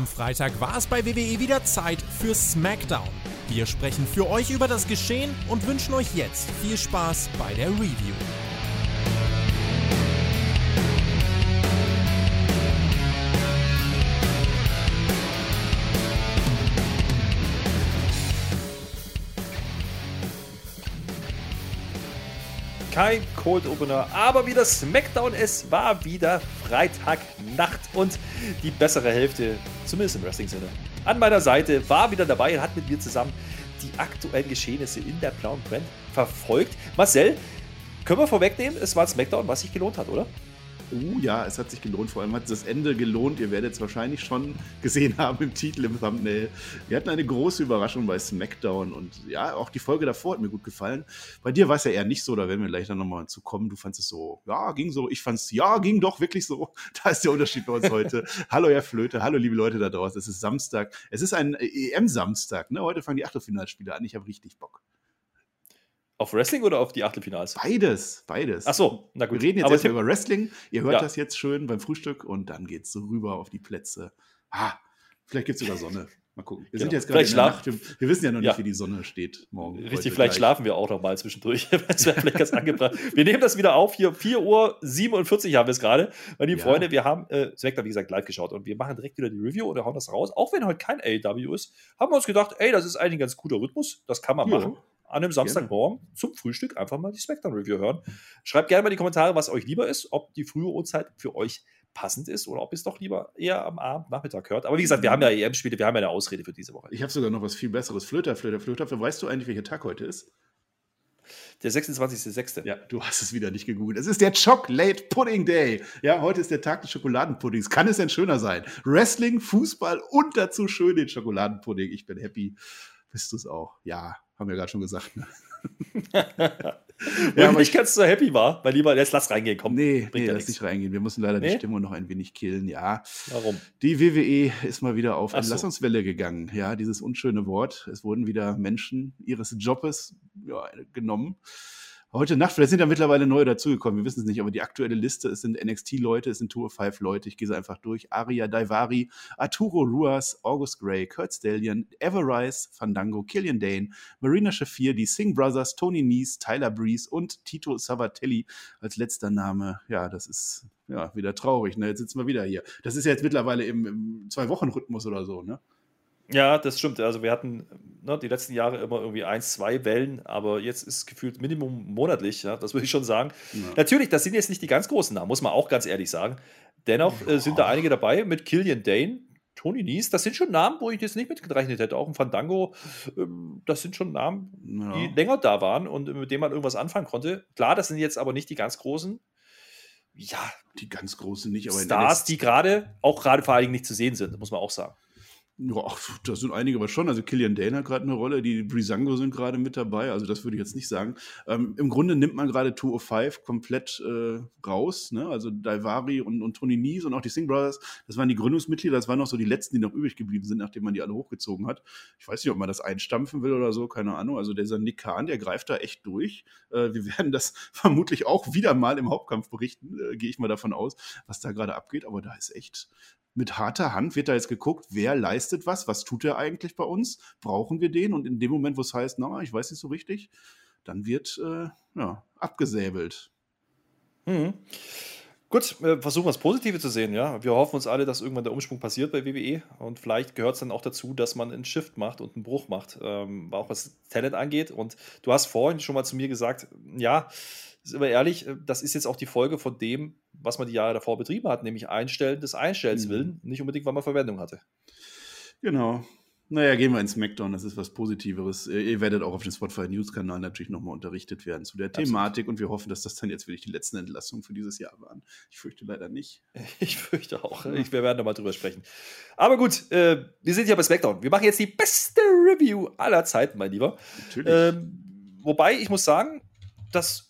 Am Freitag war es bei WWE wieder Zeit für SmackDown. Wir sprechen für euch über das Geschehen und wünschen euch jetzt viel Spaß bei der Review. kein Cold Opener, aber wieder SmackDown. Es war wieder Freitagnacht und die bessere Hälfte, zumindest im Wrestling-Sinne, an meiner Seite war wieder dabei und hat mit mir zusammen die aktuellen Geschehnisse in der blauen Brand verfolgt. Marcel, können wir vorwegnehmen, es war ein SmackDown, was sich gelohnt hat, oder? Uh, ja, es hat sich gelohnt. Vor allem hat das Ende gelohnt. Ihr werdet es wahrscheinlich schon gesehen haben im Titel, im Thumbnail. Wir hatten eine große Überraschung bei SmackDown und ja, auch die Folge davor hat mir gut gefallen. Bei dir war es ja eher nicht so, da werden wir gleich dann nochmal zu kommen. Du fandest es so, ja, ging so. Ich fand es, ja, ging doch wirklich so. Da ist der Unterschied bei uns heute. hallo, Herr Flöte. Hallo, liebe Leute da draußen. Es ist Samstag. Es ist ein EM-Samstag. Ne? Heute fangen die Achtelfinalspiele an. Ich habe richtig Bock. Auf Wrestling oder auf die Achtelfinals? Beides, beides. Ach so, na gut. Wir reden jetzt erstmal über Wrestling. Ihr hört ja. das jetzt schön beim Frühstück und dann geht es so rüber auf die Plätze. Ah, vielleicht gibt es sogar Sonne. Mal gucken. Wir genau. sind jetzt gerade in der Nacht. Wir wissen ja noch nicht, ja. wie die Sonne steht morgen. Richtig, vielleicht gleich. schlafen wir auch noch mal zwischendurch. das wäre vielleicht ganz angebracht. Wir nehmen das wieder auf. Hier 4 Uhr 47 haben wir es gerade. Meine lieben ja. Freunde, wir haben äh, Smackdown, wie gesagt, live geschaut und wir machen direkt wieder die Review oder hauen das raus. Auch wenn heute kein AW ist, haben wir uns gedacht, ey, das ist eigentlich ein ganz guter Rhythmus. Das kann man ja. machen an einem Samstagmorgen gerne. zum Frühstück einfach mal die Smackdown-Review hören. Schreibt gerne mal in die Kommentare, was euch lieber ist, ob die frühe Uhrzeit für euch passend ist oder ob ihr es doch lieber eher am Abend, Nachmittag hört. Aber wie gesagt, wir haben ja EM-Spiele, wir haben ja eine Ausrede für diese Woche. Ich habe sogar noch was viel Besseres. Flöter, Flöter, Flöter. Weißt du eigentlich, welcher Tag heute ist? Der 26.06. Ja, du hast es wieder nicht gegoogelt. Es ist der Chocolate Pudding Day. Ja, heute ist der Tag des Schokoladenpuddings. Kann es denn schöner sein? Wrestling, Fußball und dazu schön den Schokoladenpudding. Ich bin happy. Bist du es auch? Ja, haben wir gerade schon gesagt. Ne? ja, aber ich ganz so happy war, weil lieber, jetzt lass reingehen, komm. Nee, nee lass nicht reingehen. Wir müssen leider nee? die Stimmung noch ein wenig killen, ja. Warum? Die WWE ist mal wieder auf Entlassungswelle so. gegangen. Ja, dieses unschöne Wort. Es wurden wieder Menschen ihres Jobes ja, genommen heute Nacht, vielleicht sind ja mittlerweile neue dazugekommen, wir wissen es nicht, aber die aktuelle Liste, es sind NXT-Leute, es sind Tour 5 Leute, ich gehe sie einfach durch. Aria Daivari, Arturo Ruas, August Gray, Kurt Stallion, Everrise, Fandango, Killian Dane, Marina Shafir, die Singh Brothers, Tony Nies, Tyler Breeze und Tito Savatelli als letzter Name. Ja, das ist ja wieder traurig, ne? Jetzt sitzen wir wieder hier. Das ist ja jetzt mittlerweile im, im Zwei-Wochen-Rhythmus oder so, ne? Ja, das stimmt. Also wir hatten ne, die letzten Jahre immer irgendwie ein, zwei Wellen, aber jetzt ist es gefühlt Minimum monatlich, ja, das würde ich schon sagen. Ja. Natürlich, das sind jetzt nicht die ganz großen Namen, muss man auch ganz ehrlich sagen. Dennoch äh, sind da einige dabei mit Killian Dane, Tony Nies, das sind schon Namen, wo ich jetzt nicht mitgerechnet hätte. Auch ein Fandango, ähm, das sind schon Namen, die länger da waren und mit denen man irgendwas anfangen konnte. Klar, das sind jetzt aber nicht die ganz großen. Ja, die ganz großen nicht, aber Stars, die gerade auch gerade vor allen Dingen nicht zu sehen sind, muss man auch sagen. Ja, da sind einige aber schon. Also Killian Dane hat gerade eine Rolle, die Brisango sind gerade mit dabei. Also das würde ich jetzt nicht sagen. Ähm, Im Grunde nimmt man gerade 205 komplett äh, raus. Ne? Also Daivari und, und Tony Nies und auch die Singh Brothers, das waren die Gründungsmitglieder. Das waren noch so die letzten, die noch übrig geblieben sind, nachdem man die alle hochgezogen hat. Ich weiß nicht, ob man das einstampfen will oder so, keine Ahnung. Also dieser Nick Khan, der greift da echt durch. Äh, wir werden das vermutlich auch wieder mal im Hauptkampf berichten, äh, gehe ich mal davon aus, was da gerade abgeht. Aber da ist echt mit harter Hand wird da jetzt geguckt, wer leistet was, was tut er eigentlich bei uns, brauchen wir den und in dem Moment, wo es heißt, na, ich weiß nicht so richtig, dann wird äh, ja, abgesäbelt. Mhm. Gut, äh, versuchen wir das Positive zu sehen, ja. Wir hoffen uns alle, dass irgendwann der Umsprung passiert bei WWE und vielleicht gehört es dann auch dazu, dass man einen Shift macht und einen Bruch macht, ähm, auch was Talent angeht. Und du hast vorhin schon mal zu mir gesagt, ja, sind wir ehrlich, äh, das ist jetzt auch die Folge von dem, was man die Jahre davor betrieben hat, nämlich Einstellen des Einstellens mhm. willen, nicht unbedingt, weil man Verwendung hatte. Genau. Naja, gehen wir ins Smackdown, das ist was Positiveres. Ihr werdet auch auf dem Spotify News-Kanal natürlich nochmal unterrichtet werden zu der Thematik Absolut. und wir hoffen, dass das dann jetzt wirklich die letzten Entlassungen für dieses Jahr waren. Ich fürchte leider nicht. Ich fürchte auch. Ich, wir werden nochmal drüber sprechen. Aber gut, äh, wir sind ja bei Smackdown. Wir machen jetzt die beste Review aller Zeiten, mein Lieber. Natürlich. Ähm, wobei, ich muss sagen, dass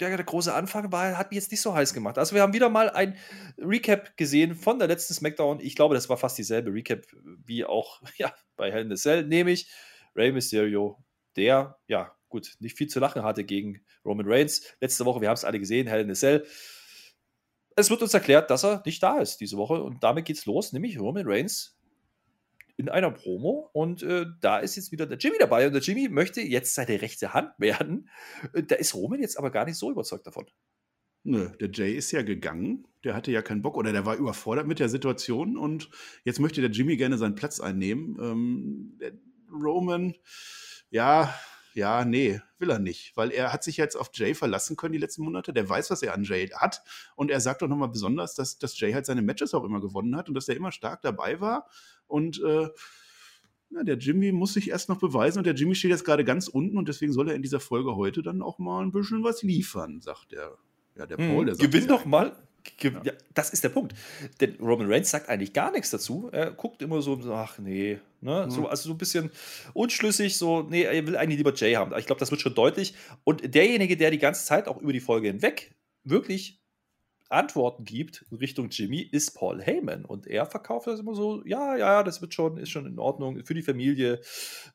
der, der große Anfang war, hat mich jetzt nicht so heiß gemacht. Also wir haben wieder mal ein Recap gesehen von der letzten SmackDown. Ich glaube, das war fast dieselbe Recap wie auch ja, bei Hell in the Cell, nämlich Rey Mysterio, der, ja, gut, nicht viel zu lachen hatte gegen Roman Reigns. Letzte Woche, wir haben es alle gesehen, Hell in the Cell. es wird uns erklärt, dass er nicht da ist diese Woche und damit geht's los, nämlich Roman Reigns in einer Promo und äh, da ist jetzt wieder der Jimmy dabei und der Jimmy möchte jetzt seine rechte Hand werden. Äh, da ist Roman jetzt aber gar nicht so überzeugt davon. Nö, der Jay ist ja gegangen. Der hatte ja keinen Bock oder der war überfordert mit der Situation und jetzt möchte der Jimmy gerne seinen Platz einnehmen. Ähm, der Roman, ja, ja, nee, will er nicht, weil er hat sich jetzt auf Jay verlassen können die letzten Monate. Der weiß, was er an Jay hat und er sagt doch nochmal besonders, dass, dass Jay halt seine Matches auch immer gewonnen hat und dass er immer stark dabei war und äh, na, der Jimmy muss sich erst noch beweisen und der Jimmy steht jetzt gerade ganz unten und deswegen soll er in dieser Folge heute dann auch mal ein bisschen was liefern, sagt der, ja, der Paul. Der hm, Gewinn doch mal. Ja. Ja, das ist der Punkt. Denn Roman Reigns sagt eigentlich gar nichts dazu. Er guckt immer so, ach nee, ne? Mhm. so, also so ein bisschen unschlüssig, so, nee, er will eigentlich lieber Jay haben. Ich glaube, das wird schon deutlich. Und derjenige, der die ganze Zeit auch über die Folge hinweg wirklich Antworten gibt in Richtung Jimmy, ist Paul Heyman. Und er verkauft das immer so, ja, ja, das wird schon, ist schon in Ordnung für die Familie,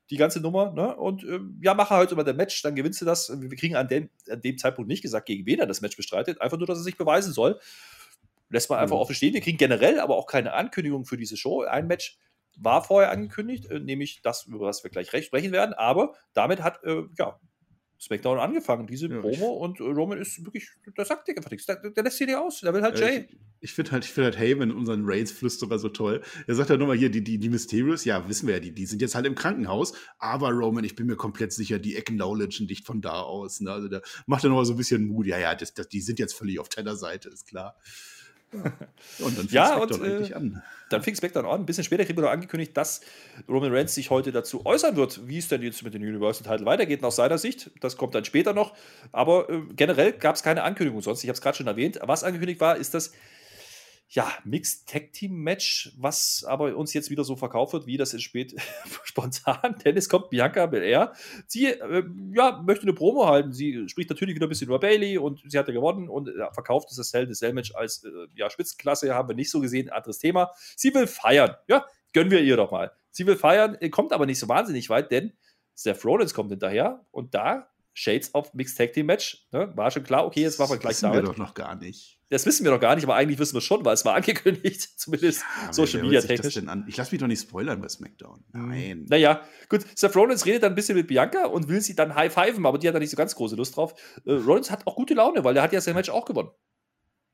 die ganze Nummer. Ne? Und äh, ja, mache heute immer der Match, dann gewinnst du das. Wir kriegen an dem, an dem Zeitpunkt nicht gesagt, gegen wen er das Match bestreitet, einfach nur, dass er sich beweisen soll. Lässt man einfach mhm. offen stehen. Wir kriegen generell aber auch keine Ankündigung für diese Show. Ein Match war vorher angekündigt, äh, nämlich das, über das wir gleich recht sprechen werden. Aber damit hat äh, ja, SmackDown angefangen, diese ja, Promo und Roman ist wirklich, der sagt dir einfach nichts. Der, der, lässt hier nicht aus, der will halt Jay. ich, ich finde halt, find halt Heyman, unseren Reigns-Flüsterer, so toll. Er sagt ja nochmal hier, die, die, die Mysterios, ja, wissen wir ja, die, die sind jetzt halt im Krankenhaus, aber Roman, ich bin mir komplett sicher, die acknowledgen dich von da aus. Ne? Also da macht er nochmal so ein bisschen Mut. Ja, ja, das, das, die sind jetzt völlig auf deiner Seite, ist klar. Und dann fing ja, SmackDown und, eigentlich äh, an. Dann fing SmackDown an. Ein bisschen später kriegen wir noch angekündigt, dass Roman Reigns sich heute dazu äußern wird, wie es denn jetzt mit dem Universal Title weitergeht, aus seiner Sicht. Das kommt dann später noch. Aber äh, generell gab es keine Ankündigung sonst. Ich habe es gerade schon erwähnt. Was angekündigt war, ist, dass ja, Mixed Tag Team Match, was aber uns jetzt wieder so verkauft wird, wie das ist spät spontan, denn es kommt Bianca Belair. Sie äh, ja, möchte eine Promo halten. Sie spricht natürlich wieder ein bisschen über Bailey und sie hat ja gewonnen und äh, verkauft das Hell Cell Match als äh, ja, Spitzenklasse, haben wir nicht so gesehen, anderes Thema. Sie will feiern. Ja, gönnen wir ihr doch mal. Sie will feiern, äh, kommt aber nicht so wahnsinnig weit, denn Seth Rollins kommt hinterher und da Shades of Mixed Tag Team Match. Ne? War schon klar, okay, jetzt machen wir gleich damit. Das wissen wir doch noch gar nicht. Das wissen wir noch gar nicht, aber eigentlich wissen wir schon, weil es war angekündigt, zumindest ja, Social Media technisch. Ich lasse mich doch nicht spoilern bei SmackDown. Mhm. Nein. Naja, gut. Seth Rollins redet dann ein bisschen mit Bianca und will sie dann high-fiven, aber die hat da nicht so ganz große Lust drauf. Äh, Rollins hat auch gute Laune, weil der hat ja sein Match auch gewonnen.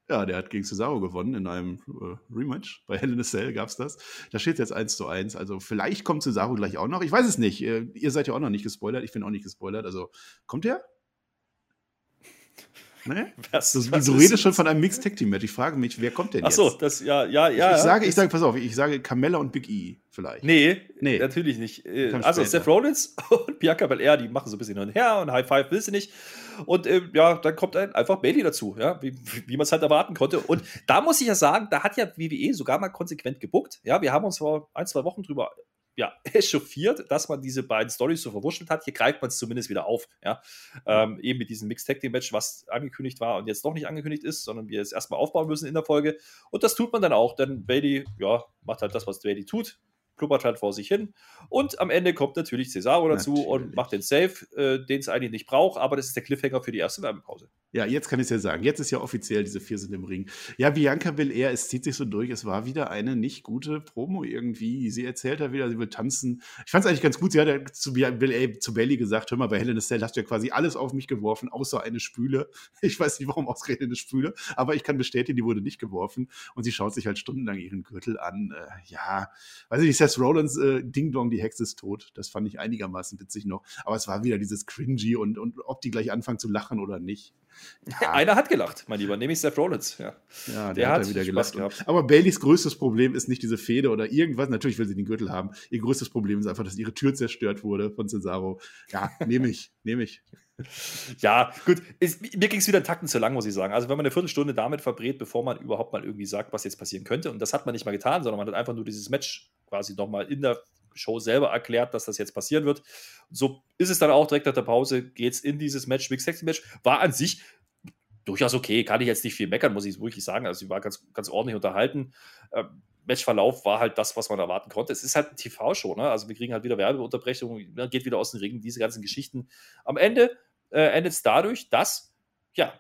Ja, der hat gegen Cesaro gewonnen in einem äh, Rematch. Bei Hell in a Cell gab es das. Da steht es jetzt 1 zu 1. Also vielleicht kommt Cesaro gleich auch noch. Ich weiß es nicht. Äh, ihr seid ja auch noch nicht gespoilert. Ich bin auch nicht gespoilert. Also kommt der? Ne? Was, das, du redest schon von einem Mixed Tag Team Match. Ich frage mich, wer kommt denn jetzt? Ach so, das ja ja ja. Ich, ich sage, ich sage, pass auf, ich sage Carmella und Big E vielleicht. Nee, nee. natürlich nicht. Äh, also Seth Rollins und Bianca Belair, die machen so ein bisschen hin und her und High Five will sie nicht. Und äh, ja, dann kommt ein, einfach Bailey dazu, ja, wie, wie man es halt erwarten konnte. Und da muss ich ja sagen, da hat ja WWE sogar mal konsequent gebuckt. Ja, wir haben uns vor ein, zwei Wochen drüber ja, echauffiert, dass man diese beiden Stories so verwurschtelt hat. Hier greift man es zumindest wieder auf. Ja? Ähm, eben mit diesem Mixed Tag Team Match, was angekündigt war und jetzt doch nicht angekündigt ist, sondern wir es erstmal aufbauen müssen in der Folge. Und das tut man dann auch, denn Bailey, ja, macht halt das, was Bailey tut blubbert halt vor sich hin. Und am Ende kommt natürlich Cesaro dazu natürlich. und macht den Save, äh, den es eigentlich nicht braucht, aber das ist der Cliffhanger für die erste Werbepause. Ja, jetzt kann ich es ja sagen. Jetzt ist ja offiziell, diese vier sind im Ring. Ja, Bianca will er, es zieht sich so durch. Es war wieder eine nicht gute Promo irgendwie. Sie erzählt da wieder, sie will tanzen. Ich fand es eigentlich ganz gut. Sie hat ja zu, will, zu Belly gesagt: Hör mal, bei a Cell hast du ja quasi alles auf mich geworfen, außer eine Spüle. Ich weiß nicht, warum ausgerechnet eine Spüle, aber ich kann bestätigen, die wurde nicht geworfen. Und sie schaut sich halt stundenlang ihren Gürtel an. Äh, ja, weiß ich nicht, Seth Rollins, äh, Ding Dong, die Hexe ist tot. Das fand ich einigermaßen witzig noch. Aber es war wieder dieses Cringy und, und ob die gleich anfangen zu lachen oder nicht. Ja. Einer hat gelacht, mein Lieber, nämlich Seth Rollins. Ja, ja der, der hat, hat wieder gelacht. Gehabt. Aber Baileys größtes Problem ist nicht diese Fehde oder irgendwas. Natürlich will sie den Gürtel haben. Ihr größtes Problem ist einfach, dass ihre Tür zerstört wurde von Cesaro. Ja, nehme ich, nehme ich. Ja, gut. Ist, mir ging es wieder Takten zu lang, muss ich sagen. Also, wenn man eine Viertelstunde damit verbrät, bevor man überhaupt mal irgendwie sagt, was jetzt passieren könnte, und das hat man nicht mal getan, sondern man hat einfach nur dieses Match quasi nochmal in der Show selber erklärt, dass das jetzt passieren wird. So ist es dann auch direkt nach der Pause, geht es in dieses Match, Big Sexy Match. War an sich durchaus okay, kann ich jetzt nicht viel meckern, muss ich wirklich sagen. Also, sie war ganz, ganz ordentlich unterhalten. Ähm, Matchverlauf war halt das, was man erwarten konnte. Es ist halt eine TV-Show, ne? Also wir kriegen halt wieder Werbeunterbrechungen, geht wieder aus den Ringen, diese ganzen Geschichten. Am Ende äh, endet es dadurch, dass ja,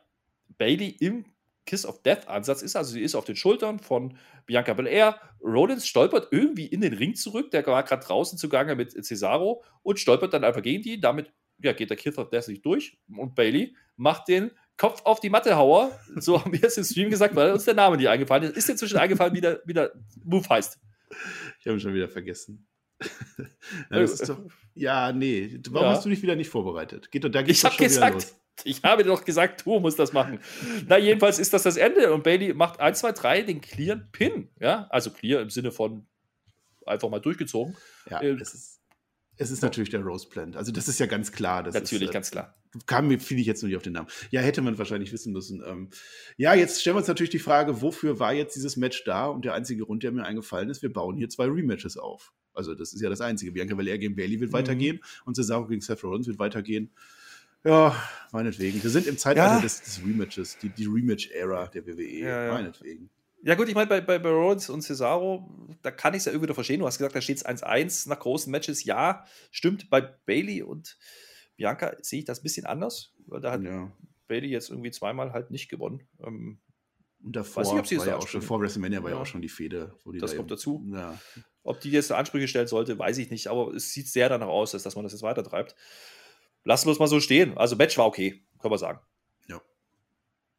Bailey im Kiss of Death Ansatz ist. Also sie ist auf den Schultern von Bianca Belair. Rollins stolpert irgendwie in den Ring zurück. Der war gerade draußen zugange mit Cesaro und stolpert dann einfach gegen die. Damit ja, geht der Kiss of Death nicht durch. Und Bailey macht den Kopf auf die Matte Hauer. So haben wir es im Stream gesagt, weil uns der Name nicht eingefallen ist. Ist inzwischen eingefallen, wie der, wie der Move heißt. Ich habe ihn schon wieder vergessen. ja, doch, ja, nee. Warum ja. hast du dich wieder nicht vorbereitet? Geht doch, da ich habe gesagt, ich habe doch gesagt, du musst das machen. Na, jedenfalls ist das das Ende und Bailey macht 1, 2, 3 den clearen Pin. Ja, also clear im Sinne von einfach mal durchgezogen. Ja, äh, es ist, es ist natürlich der Rose Plant. Also, das ist ja ganz klar. natürlich, ist, äh, ganz klar. Kam mir, finde ich jetzt nur nicht auf den Namen. Ja, hätte man wahrscheinlich wissen müssen. Ähm, ja, jetzt stellen wir uns natürlich die Frage, wofür war jetzt dieses Match da? Und der einzige Grund, der mir eingefallen ist, wir bauen hier zwei Rematches auf. Also, das ist ja das Einzige. Bianca Belair gegen Bailey wird mhm. weitergehen und Cesaro gegen Seth Rollins wird weitergehen. Ja, meinetwegen. Wir sind im Zeitalter ja. des, des, Rematches, die, die Rematch-Ära der WWE. Ja, ja. Meinetwegen. Ja, gut, ich meine, bei, bei, bei Rollins und Cesaro, da kann ich es ja irgendwie verstehen. Du hast gesagt, da steht es 1-1 nach großen Matches. Ja, stimmt. Bei Bailey und Bianca sehe ich das ein bisschen anders, weil da hat. Bailey jetzt irgendwie zweimal halt nicht gewonnen. Ähm, und davor, weiß nicht, ob war ja auch schon, vor WrestleMania war ja. auch schon die Fehde. das kommt dazu. Ja. Ob die jetzt Ansprüche stellen sollte, weiß ich nicht, aber es sieht sehr danach aus, dass man das jetzt weiter treibt. Lassen wir es mal so stehen. Also, Match war okay, können wir sagen. Ja.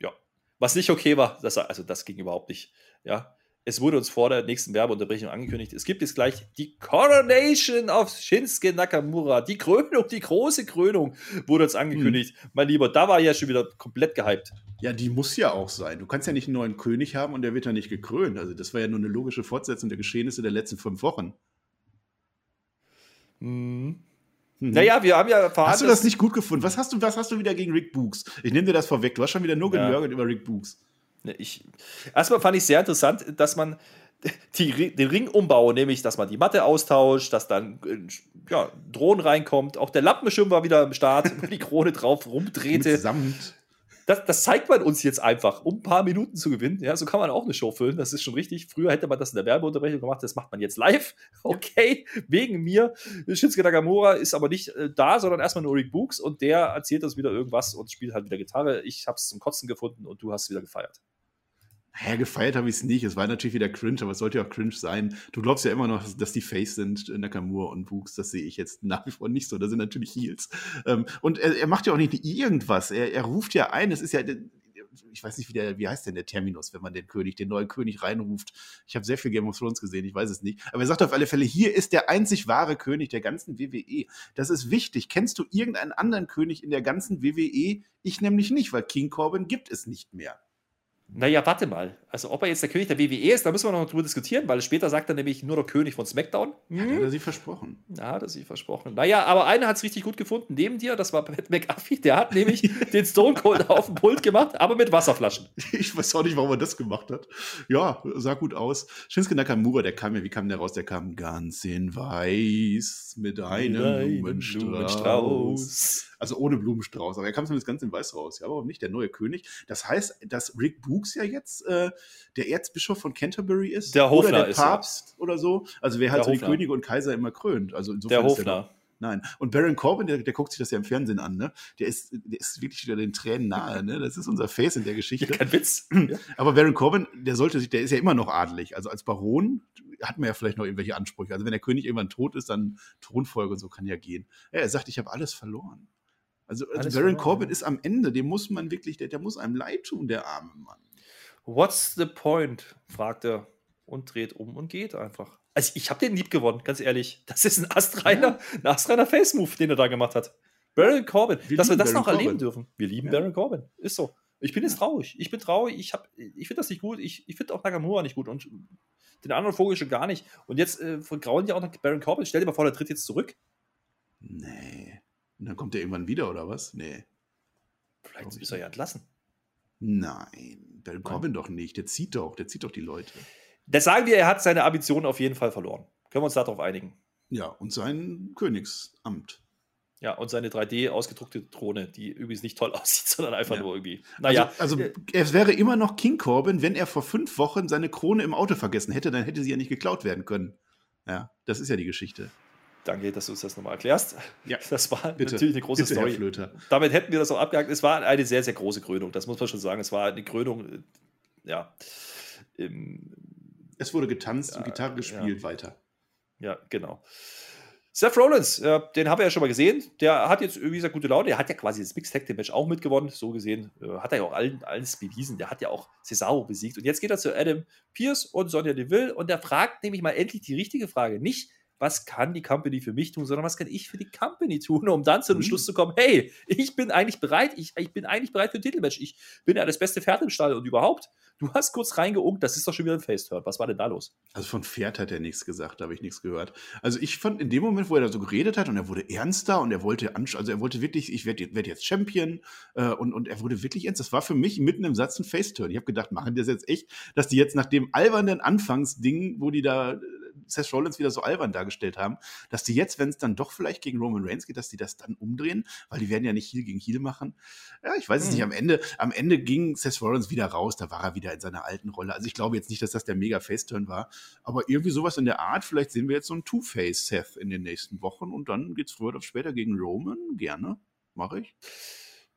Ja. Was nicht okay war, das, also das ging überhaupt nicht. Ja. Es wurde uns vor der nächsten Werbeunterbrechung angekündigt. Es gibt jetzt gleich die Coronation of Shinsuke Nakamura. Die Krönung, die große Krönung wurde uns angekündigt. Hm. Mein Lieber, da war ja schon wieder komplett gehypt. Ja, die muss ja auch sein. Du kannst ja nicht einen neuen König haben und der wird ja nicht gekrönt. Also, das war ja nur eine logische Fortsetzung der Geschehnisse der letzten fünf Wochen. Mhm. Mhm. Naja, wir haben ja verhandelt. Hast du das nicht gut gefunden? Was hast du, was hast du wieder gegen Rick Books? Ich nehme dir das vorweg. Du hast schon wieder nur ja. über Rick Books. Ich, erstmal fand ich sehr interessant, dass man die, den Ringumbau, nämlich, dass man die Matte austauscht, dass dann ja, Drohnen reinkommt. Auch der Lampenschirm war wieder am Start, wo die Krone drauf rumdrehte. Mit Samt das, das, zeigt man uns jetzt einfach, um ein paar Minuten zu gewinnen. Ja, so kann man auch eine Show füllen. Das ist schon richtig. Früher hätte man das in der Werbeunterbrechung gemacht. Das macht man jetzt live. Okay, wegen mir. Shinsuke Nakamura ist aber nicht äh, da, sondern erstmal nur Rick Books und der erzählt uns wieder irgendwas und spielt halt wieder Gitarre. Ich habe es zum Kotzen gefunden und du hast es wieder gefeiert. Ja, gefeiert habe ich es nicht. Es war natürlich wieder cringe, aber es sollte ja auch cringe sein. Du glaubst ja immer noch, dass die Face sind, Nakamura und Books. Das sehe ich jetzt nach wie vor nicht so. Das sind natürlich Heels. Ähm, und er, er, macht ja auch nicht irgendwas. Er, er ruft ja ein. Es ist ja, ich weiß nicht, wie, der, wie heißt denn der Terminus, wenn man den König, den neuen König reinruft. Ich habe sehr viel Game of Thrones gesehen, ich weiß es nicht. Aber er sagt auf alle Fälle, hier ist der einzig wahre König der ganzen WWE. Das ist wichtig. Kennst du irgendeinen anderen König in der ganzen WWE? Ich nämlich nicht, weil King Corbin gibt es nicht mehr. Naja, warte mal. Also, ob er jetzt der König der WWE ist, da müssen wir noch drüber diskutieren, weil später sagt er nämlich nur der König von SmackDown. Hm? Ja, hat er sich versprochen. Ja, hat er sich versprochen. Naja, aber einer hat es richtig gut gefunden neben dir, das war Pat McAfee. Der hat nämlich den Stone Cold auf dem Pult gemacht, aber mit Wasserflaschen. Ich weiß auch nicht, warum er das gemacht hat. Ja, sah gut aus. Shinsuke Nakamura, der kam ja, wie kam der raus? Der kam ganz in weiß mit einem Blumenstrauß. Also ohne Blumenstrauß. Aber er kam zumindest ganz in weiß raus. Ja, aber nicht der neue König. Das heißt, dass Rick Books ja jetzt äh, der Erzbischof von Canterbury ist. Der Hofner oder der Papst oder so. Also wer halt so die Könige und Kaiser immer krönt. Also der Hofner. Nein. Und Baron Corbin, der, der, guckt sich das ja im Fernsehen an, ne? Der ist, der ist wirklich wieder den Tränen nahe, ne? Das ist unser Face in der Geschichte. Ja, kein Witz. Aber Baron Corbin, der sollte sich, der ist ja immer noch adelig. Also als Baron hat man ja vielleicht noch irgendwelche Ansprüche. Also wenn der König irgendwann tot ist, dann Thronfolge und so kann ja gehen. Ja, er sagt, ich habe alles verloren. Also, also Baron Corbin ist am Ende, dem muss man wirklich, der, der muss einem leid tun, der arme Mann. What's the point? fragt er und dreht um und geht einfach. Also ich habe den lieb gewonnen, ganz ehrlich. Das ist ein astreiner, ja. astreiner Face-Move, den er da gemacht hat. Baron Corbin, wir dass wir das Baron noch erleben dürfen. Wir lieben ja. Baron Corbin. Ist so. Ich bin jetzt traurig. Ich bin traurig. Ich, ich finde das nicht gut. Ich, ich finde auch Nakamura nicht gut. Und den anderen Vogel schon gar nicht. Und jetzt äh, vergrauen die auch noch Baron Corbin. Stell dir mal vor, der tritt jetzt zurück. Nee. Und dann kommt er irgendwann wieder, oder was? Nee. Vielleicht ist er ja entlassen. Nein, Baron Corbin doch nicht. Der zieht doch, der zieht doch die Leute. Das sagen wir, er hat seine Ambitionen auf jeden Fall verloren. Können wir uns darauf einigen? Ja, und sein Königsamt. Ja, und seine 3D ausgedruckte Drohne, die übrigens nicht toll aussieht, sondern einfach ja. nur irgendwie. Naja. Also, also es wäre immer noch King Corbin, wenn er vor fünf Wochen seine Krone im Auto vergessen hätte, dann hätte sie ja nicht geklaut werden können. Ja, das ist ja die Geschichte. Danke, dass du uns das nochmal erklärst. Ja, das war bitte, natürlich eine große bitte, Story. Damit hätten wir das auch abgehakt. Es war eine sehr, sehr große Krönung, das muss man schon sagen. Es war eine Krönung, äh, ja. Im, Es wurde getanzt Ja, und Gitarre gespielt weiter. ja, genau. Seth Rollins, äh, den haben wir ja schon mal gesehen. Der hat jetzt, wie gesagt, gute Laune. Der hat ja quasi das Mixed Tag Team Match auch mitgewonnen. So gesehen äh, hat er ja auch allen, alles bewiesen. Der hat ja auch Cesaro besiegt. Und jetzt geht er zu Adam Pierce und Sonja Deville und der fragt nämlich mal endlich die richtige Frage. Nicht, was kann die Company für mich tun, sondern was kann ich für die Company tun, um dann zu dem Mhm. Schluss zu kommen, hey, ich bin eigentlich bereit, ich, ich bin eigentlich bereit für ein Titelmatch. Ich bin ja das beste Pferd im Stall und überhaupt. Du hast kurz reingeunkt, das ist doch schon wieder ein Face-Turn. Was war denn da los? Also von Pferd hat er nichts gesagt, da habe ich nichts gehört. Also ich fand in dem Moment, wo er da so geredet hat und er wurde ernster und er wollte, also er wollte wirklich, ich werde werd jetzt Champion äh, und, und er wurde wirklich ernst. Das war für mich mitten im Satz ein Face-Turn. Ich habe gedacht, machen die das jetzt echt, dass die jetzt nach dem albernen Anfangsding, wo die da Seth Rollins wieder so albern dargestellt haben, dass die jetzt, wenn es dann doch vielleicht gegen Roman Reigns geht, dass die das dann umdrehen, weil die werden ja nicht Heel gegen Heel machen. Ja, ich weiß es Mhm. nicht. Am Ende, am Ende ging Seth Rollins wieder raus, da war er wieder in seiner alten Rolle. Also ich glaube jetzt nicht, dass das der mega Face-Turn war, aber irgendwie sowas in der Art. Vielleicht sehen wir jetzt so einen Two-Face-Seth in den nächsten Wochen und dann geht's früher oder später gegen Roman. Gerne. Mache ich.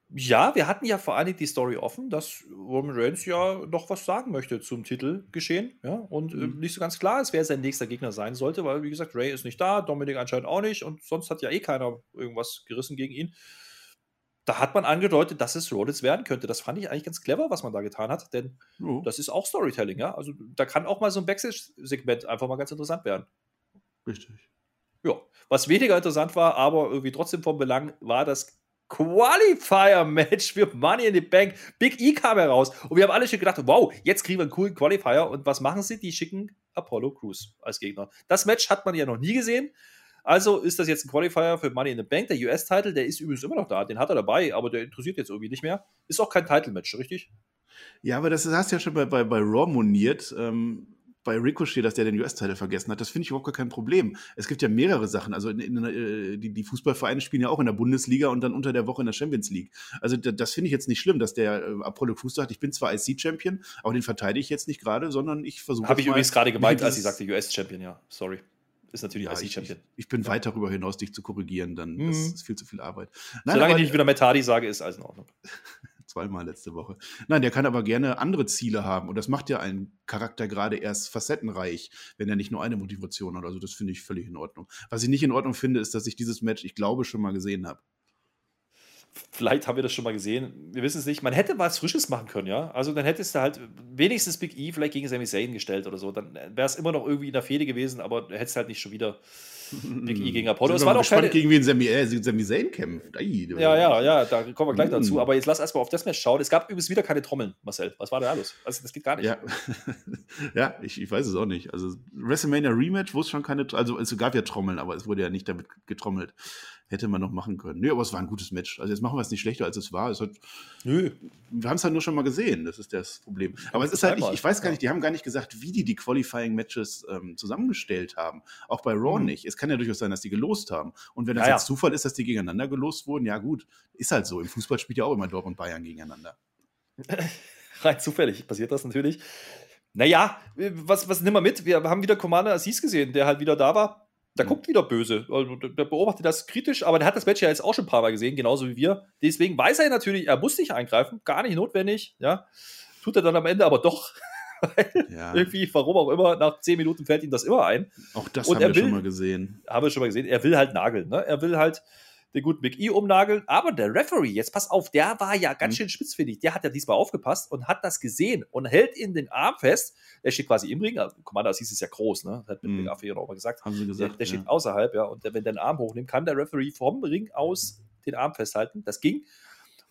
Ja, wir hatten ja vor allen Dingen die Story offen, dass Roman Reigns ja noch was sagen möchte zum Titelgeschehen. Ja, und äh, Mhm. nicht so ganz klar ist, wer sein nächster Gegner sein sollte, weil, wie gesagt, Ray ist nicht da, Dominik anscheinend auch nicht und sonst hat ja eh keiner irgendwas gerissen gegen ihn. Da hat man angedeutet, dass es Rollins werden könnte. Das fand ich eigentlich ganz clever, was man da getan hat, denn Jo. das ist auch Storytelling, ja. Also da kann auch mal so ein Backstage-Segment einfach mal ganz interessant werden. Richtig. Ja, was weniger interessant war, aber irgendwie trotzdem vom Belang, war das Qualifier-Match für Money in the Bank. Big E kam heraus und wir haben alle schon gedacht, wow, jetzt kriegen wir einen coolen Qualifier. Und was machen sie? Die schicken Apollo Crews als Gegner. Das Match hat man ja noch nie gesehen. Also ist das jetzt ein Qualifier für Money in the Bank. Der US-Title, der ist übrigens immer noch da. Den hat er dabei, aber der interessiert jetzt irgendwie nicht mehr. Ist auch kein Title-Match, richtig? Ja, aber das hast du ja schon bei, bei, bei Raw moniert. Ähm, bei Ricochet, dass der den US-Teil vergessen hat, das finde ich überhaupt gar kein Problem. Es gibt ja mehrere Sachen. Also in, in, äh, die, die Fußballvereine spielen ja auch in der Bundesliga und dann unter der Woche in der Champions League. Also da, das finde ich jetzt nicht schlimm, dass der äh, Apollo Crews sagt, ich bin zwar IC-Champion, aber den verteidige ich jetzt nicht gerade, sondern ich versuche. Habe ich übrigens gerade gemeint, als ich sagte US-Champion, ja. Sorry. Ist natürlich Ja, ich, ich, IC-Champion. ich bin Ja. weit darüber hinaus, dich zu korrigieren, dann Mhm. das ist viel zu viel Arbeit. Solange aber- ich nicht wieder Metadi sage, ist alles in Ordnung. Zweimal letzte Woche. Nein, der kann aber gerne andere Ziele haben. Und das macht ja einen Charakter gerade erst facettenreich, wenn er nicht nur eine Motivation hat. Also das finde ich völlig in Ordnung. Was ich nicht in Ordnung finde, ist, dass ich dieses Match, ich glaube, schon mal gesehen habe. Vielleicht haben wir das schon mal gesehen. Wir wissen es nicht. Man hätte was Frisches machen können, ja. Also dann hättest du halt wenigstens Big E vielleicht gegen Sami Zayn gestellt oder so. Dann wäre es immer noch irgendwie in der Fehde gewesen, aber hättest halt nicht schon wieder Big E gegen Apollo. Sind Es war doch gespannt, keine. gegen wen Sami, äh, Sami Zayn kämpft. Ei, Ja, ja, ja, da kommen wir gleich Mm. dazu. Aber jetzt lass erstmal auf das Match schauen. Es gab übrigens wieder keine Trommeln, Marcel. Was war da los? Also, das geht gar nicht. Ja, ja ich, ich weiß es auch nicht. Also WrestleMania Rematch, wo es schon keine, also es gab ja Trommeln, aber es wurde ja nicht damit getrommelt. Hätte man noch machen können. Nö, aber es war ein gutes Match. Also jetzt machen wir es nicht schlechter, als es war. Es hat, Nö. wir haben es halt nur schon mal gesehen, das ist das Problem. Aber es ist halt, ich, ich weiß gar nicht, die haben gar nicht gesagt, wie die die Qualifying-Matches ähm, zusammengestellt haben. Auch bei Raw Mhm. nicht. Es kann ja durchaus sein, dass die gelost haben. Und wenn das Ja, ja. jetzt Zufall ist, dass die gegeneinander gelost wurden, ja gut, ist halt so. Im Fußball spielt ja auch immer Dortmund und Bayern gegeneinander. Rein zufällig passiert das natürlich. Naja, was, was nimm mal mit? Wir haben wieder Commander Aziz gesehen, der halt wieder da war. Der Mhm. guckt wieder böse. Also, der der beobachtet das kritisch, aber der hat das Match ja jetzt auch schon ein paar Mal gesehen, genauso wie wir. Deswegen weiß er natürlich, er muss nicht eingreifen, gar nicht notwendig. Ja, tut er dann am Ende aber doch. Ja, Irgendwie, warum auch immer, nach zehn Minuten fällt ihm das immer ein. auch das Und haben wir will- schon mal gesehen. Haben wir schon mal gesehen. Er will halt nageln. Ne? Er will halt den guten Big E umnageln. Aber der Referee, jetzt pass auf, der war ja ganz Mhm. schön spitzfindig. Der hat ja diesmal aufgepasst und hat das gesehen und hält in den Arm fest. Er steht quasi im Ring. Also, Commander Aziz ist ja groß, ne? Das hat mit Mhm. Big Affe auch mal gesagt. Haben sie Der, gesagt. der steht ja. außerhalb, ja. Und der, wenn der den Arm hochnimmt, kann der Referee vom Ring aus den Arm festhalten. Das ging.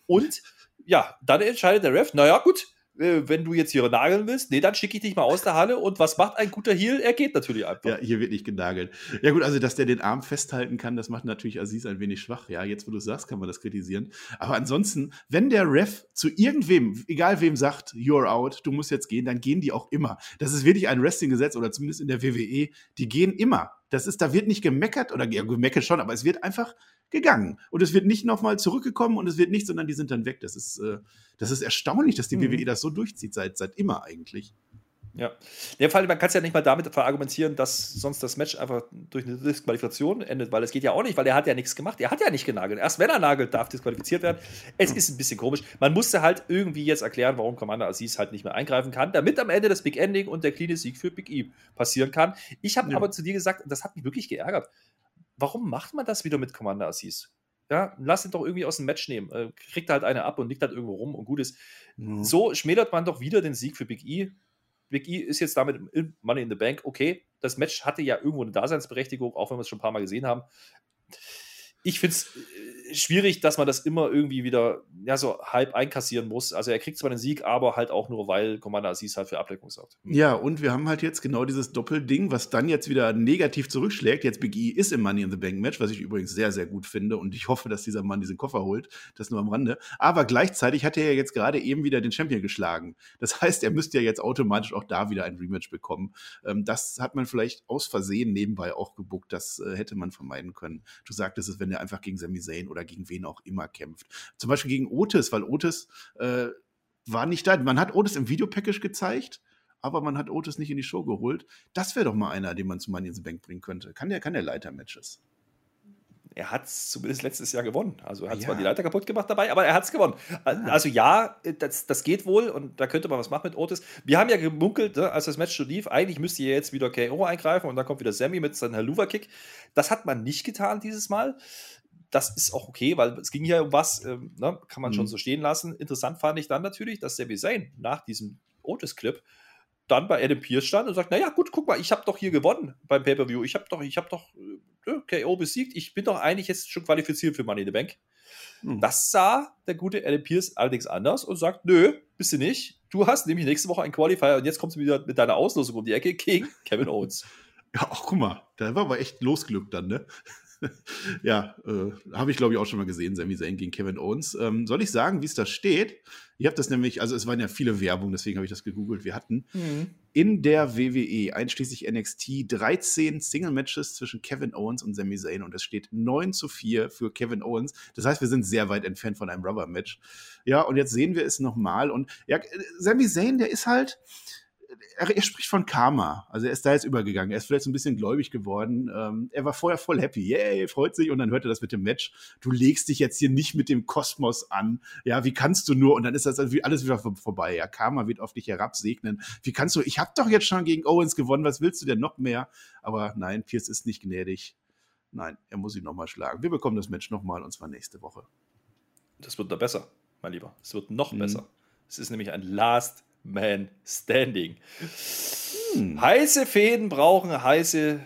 Und ja, dann entscheidet der Ref, naja, gut, wenn du jetzt hier nageln willst, nee, dann schicke ich dich mal aus der Halle. Und was macht ein guter Heel? Er geht natürlich einfach. Ja, hier wird nicht genagelt. Ja gut, also dass der den Arm festhalten kann, das macht natürlich Aziz ein wenig schwach. Ja, jetzt wo du sagst, kann man das kritisieren. Aber ansonsten, wenn der Ref zu irgendwem, egal wem sagt, you're out, du musst jetzt gehen, dann gehen die auch immer. Das ist wirklich ein Wrestling-Gesetz oder zumindest in der WWE, die gehen immer. Das ist, da wird nicht gemeckert oder ja, gemeckert schon, aber es wird einfach gegangen. Und es wird nicht nochmal zurückgekommen und es wird nicht, sondern die sind dann weg. Das ist, äh, das ist erstaunlich, dass die Mhm. WWE das so durchzieht, seit, seit immer eigentlich. Ja. In Fall, man kann es ja nicht mal damit verargumentieren, dass sonst das Match einfach durch eine Disqualifikation endet, weil es geht ja auch nicht, weil er hat ja nichts gemacht. Er hat ja nicht genagelt. Erst wenn er nagelt, darf disqualifiziert werden. Es ist ein bisschen komisch. Man musste halt irgendwie jetzt erklären, warum Commander Aziz halt nicht mehr eingreifen kann, damit am Ende das Big Ending und der cleane Sieg für Big E passieren kann. Ich habe ja. aber zu dir gesagt, das hat mich wirklich geärgert. Warum macht man das wieder mit Commander Aziz? Ja, lass ihn doch irgendwie aus dem Match nehmen. Äh, kriegt halt eine ab und liegt halt irgendwo rum und gut ist. Mhm. So schmälert man doch wieder den Sieg für Big E Big E ist jetzt damit im Money in the Bank. Okay, das Match hatte ja irgendwo eine Daseinsberechtigung, auch wenn wir es schon ein paar Mal gesehen haben. Ich finde es schwierig, dass man das immer irgendwie wieder ja, so halb einkassieren muss. Also er kriegt zwar den Sieg, aber halt auch nur, weil Commander Aziz halt für Ableckung sorgt. Ja, und wir haben halt jetzt genau dieses Doppelding, was dann jetzt wieder negativ zurückschlägt. Jetzt Big E ist im Money in the Bank Match, was ich übrigens sehr, sehr gut finde und ich hoffe, dass dieser Mann diesen Koffer holt. Das nur am Rande. Aber gleichzeitig hat er ja jetzt gerade eben wieder den Champion geschlagen. Das heißt, er müsste ja jetzt automatisch auch da wieder ein Rematch bekommen. Ähm, das hat man vielleicht aus Versehen nebenbei auch gebuckt. Das äh, hätte man vermeiden können. Du sagtest es, wenn er einfach gegen Sami Zayn oder gegen wen auch immer kämpft. Zum Beispiel gegen Otis, weil Otis äh, war nicht da. Man hat Otis im Videopackage gezeigt, aber man hat Otis nicht in die Show geholt. Das wäre doch mal einer, den man zu Money in the Bank bringen könnte. Kann der, kann der Leiter-Matches er hat es zumindest letztes Jahr gewonnen. Also er hat ja. zwar die Leiter kaputt gemacht dabei, aber er hat es gewonnen. Also ja, das, das geht wohl und da könnte man was machen mit Otis. Wir haben ja gemunkelt, ne, als das Match schon lief, eigentlich müsste hier jetzt wieder KO eingreifen und dann kommt wieder Sammy mit seinem Haluva-Kick. Das hat man nicht getan dieses Mal das ist auch okay, weil es ging hier um was, ähm, ne, kann man mhm. schon so stehen lassen. Interessant fand ich dann natürlich, dass Sami Zayn nach diesem Otis-Clip dann bei Adam Pierce stand und sagt, naja, gut, guck mal, ich habe doch hier gewonnen beim Pay-Per-View. Ich habe doch, ich habe doch äh, KO besiegt. Ich bin doch eigentlich jetzt schon qualifiziert für Money in the Bank. Mhm. Das sah der gute Adam Pierce allerdings anders und sagt, nö, bist du nicht. Du hast nämlich nächste Woche einen Qualifier und jetzt kommst du wieder mit deiner Auslosung um die Ecke gegen Kevin Owens. Ja, ach, guck mal, da war aber echt losglückt dann, ne? ja, äh, habe ich glaube ich auch schon mal gesehen, Sami Zayn gegen Kevin Owens. Ähm, soll ich sagen, wie es da steht? Ich habe das nämlich, also es waren ja viele Werbung, deswegen habe ich das gegoogelt. Wir hatten mhm. in der WWE, einschließlich NXT, 13 Single-Matches zwischen Kevin Owens und Sami Zayn und es steht 9 zu 4 für Kevin Owens. Das heißt, wir sind sehr weit entfernt von einem Rubber-Match. Ja, und jetzt sehen wir es nochmal und ja, Sami Zayn, der ist halt, er, er, spricht von Karma. Also er ist da jetzt übergegangen. Er ist vielleicht so ein bisschen gläubig geworden. Ähm, er war vorher voll happy. Yay, freut sich. Und dann hört er das mit dem Match. Du legst dich jetzt hier nicht mit dem Kosmos an. Ja, wie kannst du nur? Und dann ist das alles wieder vorbei. Ja, Karma wird auf dich herabsegnen. Wie kannst du? Ich habe doch jetzt schon gegen Owens gewonnen. Was willst du denn noch mehr? Aber nein, Pierce ist nicht gnädig. Nein, er muss ihn nochmal schlagen. Wir bekommen das Match nochmal und zwar nächste Woche. Das wird da besser, mein Lieber. Es wird noch mhm. besser. Es ist nämlich ein Last man Standing. Hm. Heiße Fäden brauchen heiße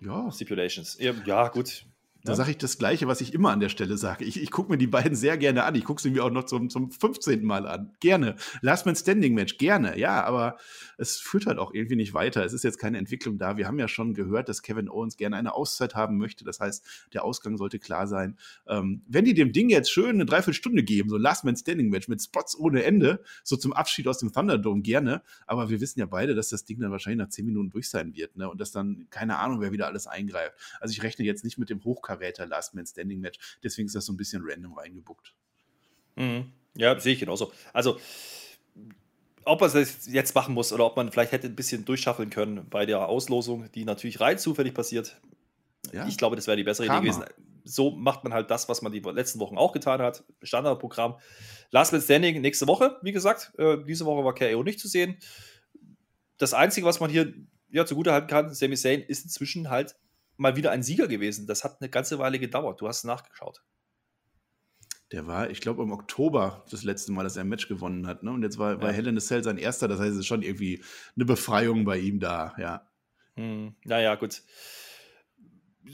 ja. Stipulations. Ja, gut. Da sage ich das Gleiche, was ich immer an der Stelle sage. Ich, ich gucke mir die beiden sehr gerne an. Ich gucke sie mir auch noch zum, zum 15. Mal an. Gerne. Last Man Standing Match, gerne. Ja, aber es führt halt auch irgendwie nicht weiter. Es ist jetzt keine Entwicklung da. Wir haben ja schon gehört, dass Kevin Owens gerne eine Auszeit haben möchte. Das heißt, der Ausgang sollte klar sein. Ähm, wenn die dem Ding jetzt schön eine Dreiviertelstunde geben, so Last Man Standing Match mit Spots ohne Ende, so zum Abschied aus dem Thunderdome, gerne. Aber wir wissen ja beide, dass das Ding dann wahrscheinlich nach 10 Minuten durch sein wird. Ne? Und dass dann keine Ahnung, wer wieder alles eingreift. Also ich rechne jetzt nicht mit dem Hochkaräter Verräter Last Man Standing Match. Deswegen ist das so ein bisschen random reingebuckt. Mhm. Ja, sehe ich genauso. Also, ob er es jetzt machen muss oder ob man vielleicht hätte ein bisschen durchschaffeln können bei der Auslosung, die natürlich rein zufällig passiert. Ja. Ich glaube, das wäre die bessere Karma. Idee gewesen. So macht man halt das, was man die letzten Wochen auch getan hat. Standardprogramm. Last Man Standing nächste Woche, wie gesagt. Äh, diese Woche war KO nicht zu sehen. Das Einzige, was man hier ja, zugutehalten kann, Sami Zayn ist inzwischen halt mal wieder ein Sieger gewesen. Das hat eine ganze Weile gedauert. Du hast nachgeschaut. Der war, ich glaube, im Oktober das letzte Mal, dass er ein Match gewonnen hat. Ne? Und jetzt war, ja. war Hell in a Cell sein erster. Das heißt, es ist schon irgendwie eine Befreiung bei ihm da, ja. Hm, naja, gut.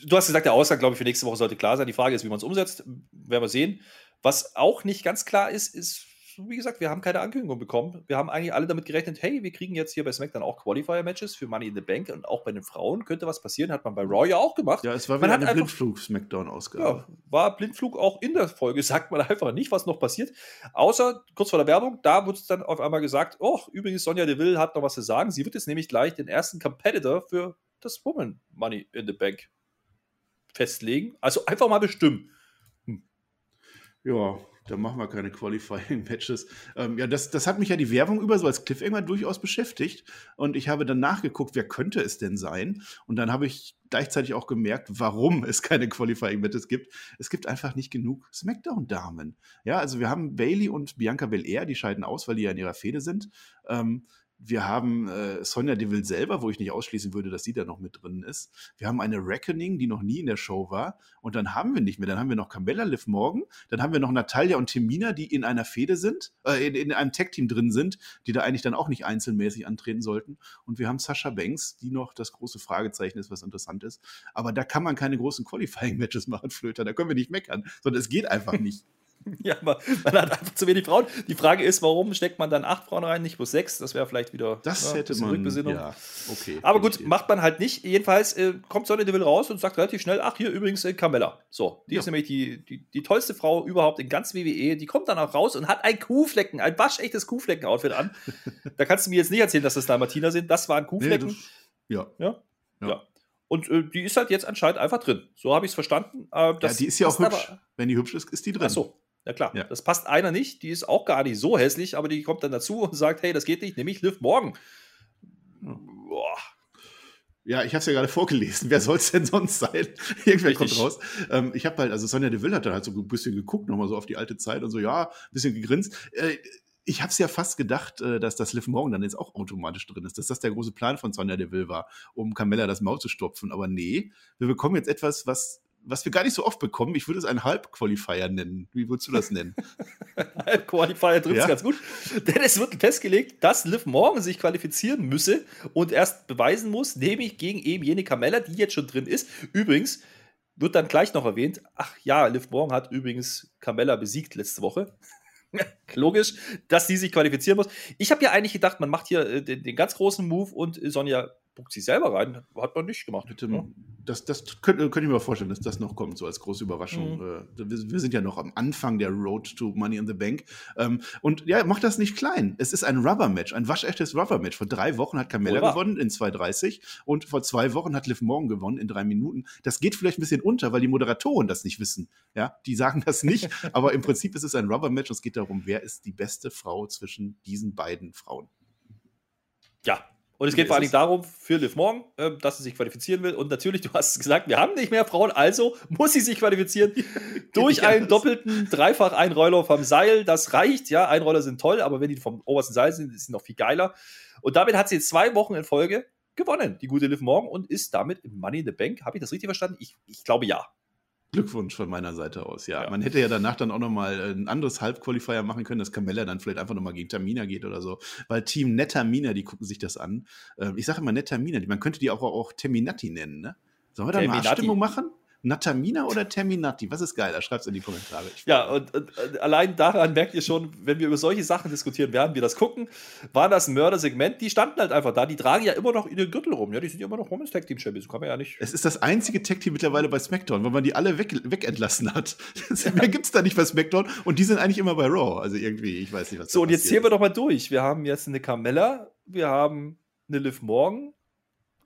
Du hast gesagt, der Ausgang, glaube ich, für nächste Woche sollte klar sein. Die Frage ist, wie man es umsetzt. Werden wir sehen. Was auch nicht ganz klar ist, ist, wie gesagt, wir haben keine Ankündigung bekommen. Wir haben eigentlich alle damit gerechnet, hey, wir kriegen jetzt hier bei SmackDown auch Qualifier-Matches für Money in the Bank und auch bei den Frauen könnte was passieren. Hat man bei Raw ja auch gemacht. Ja, es war wieder eine Blindflug-SmackDown-Ausgabe. Ja, war Blindflug auch in der Folge, sagt man einfach nicht, was noch passiert. Außer kurz vor der Werbung, da wurde es dann auf einmal gesagt, oh, übrigens, Sonja Deville hat noch was zu sagen. Sie wird jetzt nämlich gleich den ersten Competitor für das Woman Money in the Bank festlegen. Also einfach mal bestimmen. Ja, Da machen wir keine Qualifying-Matches. Ähm, ja, das, das hat mich ja die Werbung über so als Cliffhanger durchaus beschäftigt. Und ich habe dann nachgeguckt, wer könnte es denn sein? Und dann habe ich gleichzeitig auch gemerkt, warum es keine Qualifying-Matches gibt. Es gibt einfach nicht genug Smackdown-Damen. Ja, also wir haben Bailey und Bianca Belair, die scheiden aus, weil die ja in ihrer Fehde sind. Ähm, wir haben äh, Sonja Deville selber, wo ich nicht ausschließen würde, dass sie da noch mit drin ist. Wir haben eine Reckoning, die noch nie in der Show war. Und dann haben wir nicht mehr. Dann haben wir noch Camilla Liv Morgan. Dann haben wir noch Natalia und Timina, die in einer Fehde sind, äh, in, in, einem Tag-Team drin sind, die da eigentlich dann auch nicht einzelmäßig antreten sollten. Und wir haben Sascha Banks, die noch das große Fragezeichen ist, was interessant ist. Aber da kann man keine großen Qualifying-Matches machen, Flöter. Da können wir nicht meckern, sondern es geht einfach nicht. Ja, aber man hat einfach zu wenig Frauen. Die Frage ist, warum steckt man dann acht Frauen rein, nicht bloß sechs? Das wäre vielleicht wieder das ja, hätte man, Rückbesinnung. Ja, okay. Aber gut, okay. macht man halt nicht. Jedenfalls äh, kommt Sonne Deville raus und sagt relativ schnell, ach, hier übrigens äh, Carmella. So, die ja. ist nämlich die, die, die tollste Frau überhaupt in ganz WWE. Die kommt dann auch raus und hat ein Kuhflecken, ein waschechtes Kuhflecken-Outfit an. da kannst du mir jetzt nicht erzählen, dass das da Martina sind. Das waren Kuhflecken. Nee, das, ja. ja. ja. Und äh, die ist halt jetzt anscheinend einfach drin. So habe ich es verstanden. Äh, ja, die ist ja auch hübsch. Wenn die hübsch ist, ist die drin. Ach so. Ja klar, ja. das passt einer nicht, die ist auch gar nicht so hässlich, aber die kommt dann dazu und sagt, hey, das geht nicht, nämlich Liv morgen. Boah. Ja, ich habe es ja gerade vorgelesen. Wer soll es denn sonst sein? Irgendwer Richtig. kommt raus. Ähm, ich habe halt, also Sonja Deville hat dann halt so ein bisschen geguckt, nochmal so auf die alte Zeit und so, ja, ein bisschen gegrinst. Äh, ich habe es ja fast gedacht, äh, dass das Liv Morgan dann jetzt auch automatisch drin ist, dass das der große Plan von Sonja Deville war, um Carmella das Maul zu stopfen. Aber nee, wir bekommen jetzt etwas, was was wir gar nicht so oft bekommen. Ich würde es einen Halbqualifier nennen. Wie würdest du das nennen? Halbqualifier trifft es ja? ganz gut. Denn es wird festgelegt, dass Liv Morgan sich qualifizieren müsse und erst beweisen muss, nämlich gegen eben jene Carmella, die jetzt schon drin ist. Übrigens wird dann gleich noch erwähnt, ach ja, Liv Morgan hat übrigens Carmella besiegt letzte Woche. Logisch, dass sie sich qualifizieren muss. Ich habe ja eigentlich gedacht, man macht hier äh, den, den, ganz großen Move und Sonja buckt sich selber rein. Hat man nicht gemacht. Bitte, ja. Das, das könnte, könnte ich mir vorstellen, dass das noch kommt, so als große Überraschung. Mhm. Äh, wir, wir, sind ja noch am Anfang der Road to Money in the Bank. Ähm, und ja, macht das nicht klein. Es ist ein Rubber-Match, ein waschechtes Rubber-Match. Vor drei Wochen hat Carmella Wohlbar. gewonnen in 2,30 und vor zwei Wochen hat Liv Morgan gewonnen in drei Minuten. Das geht vielleicht ein bisschen unter, weil die Moderatoren das nicht wissen. Ja, die sagen das nicht, aber im Prinzip ist es ein Rubber-Match und es geht darum, wer ist die beste Frau zwischen diesen beiden Frauen. Ja, und es geht vor allem darum, für Liv Morgan, äh, dass sie sich qualifizieren will. Und natürlich, du hast gesagt, wir haben nicht mehr Frauen, also muss sie sich qualifizieren durch einen doppelten Dreifach-Einroller vom Seil. Das reicht, ja. Einroller sind toll, aber wenn die vom obersten Seil sind, ist sie noch viel geiler. Und damit hat sie jetzt zwei Wochen in Folge gewonnen, die gute Liv Morgan, und ist damit im Money in the Bank. Habe ich das richtig verstanden? Ich, ich glaube ja. Glückwunsch von meiner Seite aus, ja. ja. Man hätte ja danach dann auch nochmal ein anderes Halbqualifier machen können, dass Camella dann vielleicht einfach nochmal gegen Tamina geht oder so. Weil Team Netamina, die gucken sich das an. Ähm, ich sage immer Netamina, man könnte die auch, auch Terminati nennen, ne? Sollen wir da Terminati. mal Abstimmung machen? Natamina oder Terminati? Was ist geiler? Schreibt es in die Kommentare. Ja, und, und, und, allein daran merkt ihr schon, wenn wir über solche Sachen diskutieren, werden wir das gucken. War das ein Mördersegment? Die standen halt einfach da. Die tragen ja immer noch in den Gürtel rum. Ja, die sind ja immer noch Women's Tag Team Champions. Kann man ja nicht. Es ist das einzige Tag Team mittlerweile bei SmackDown, weil man die alle weg, wegentlassen hat. Mehr gibt es da nicht bei SmackDown und die sind eigentlich immer bei Raw. Also irgendwie, ich weiß nicht, was So, und jetzt zählen wir doch mal durch. Wir haben jetzt eine Carmella, wir haben eine Liv Morgan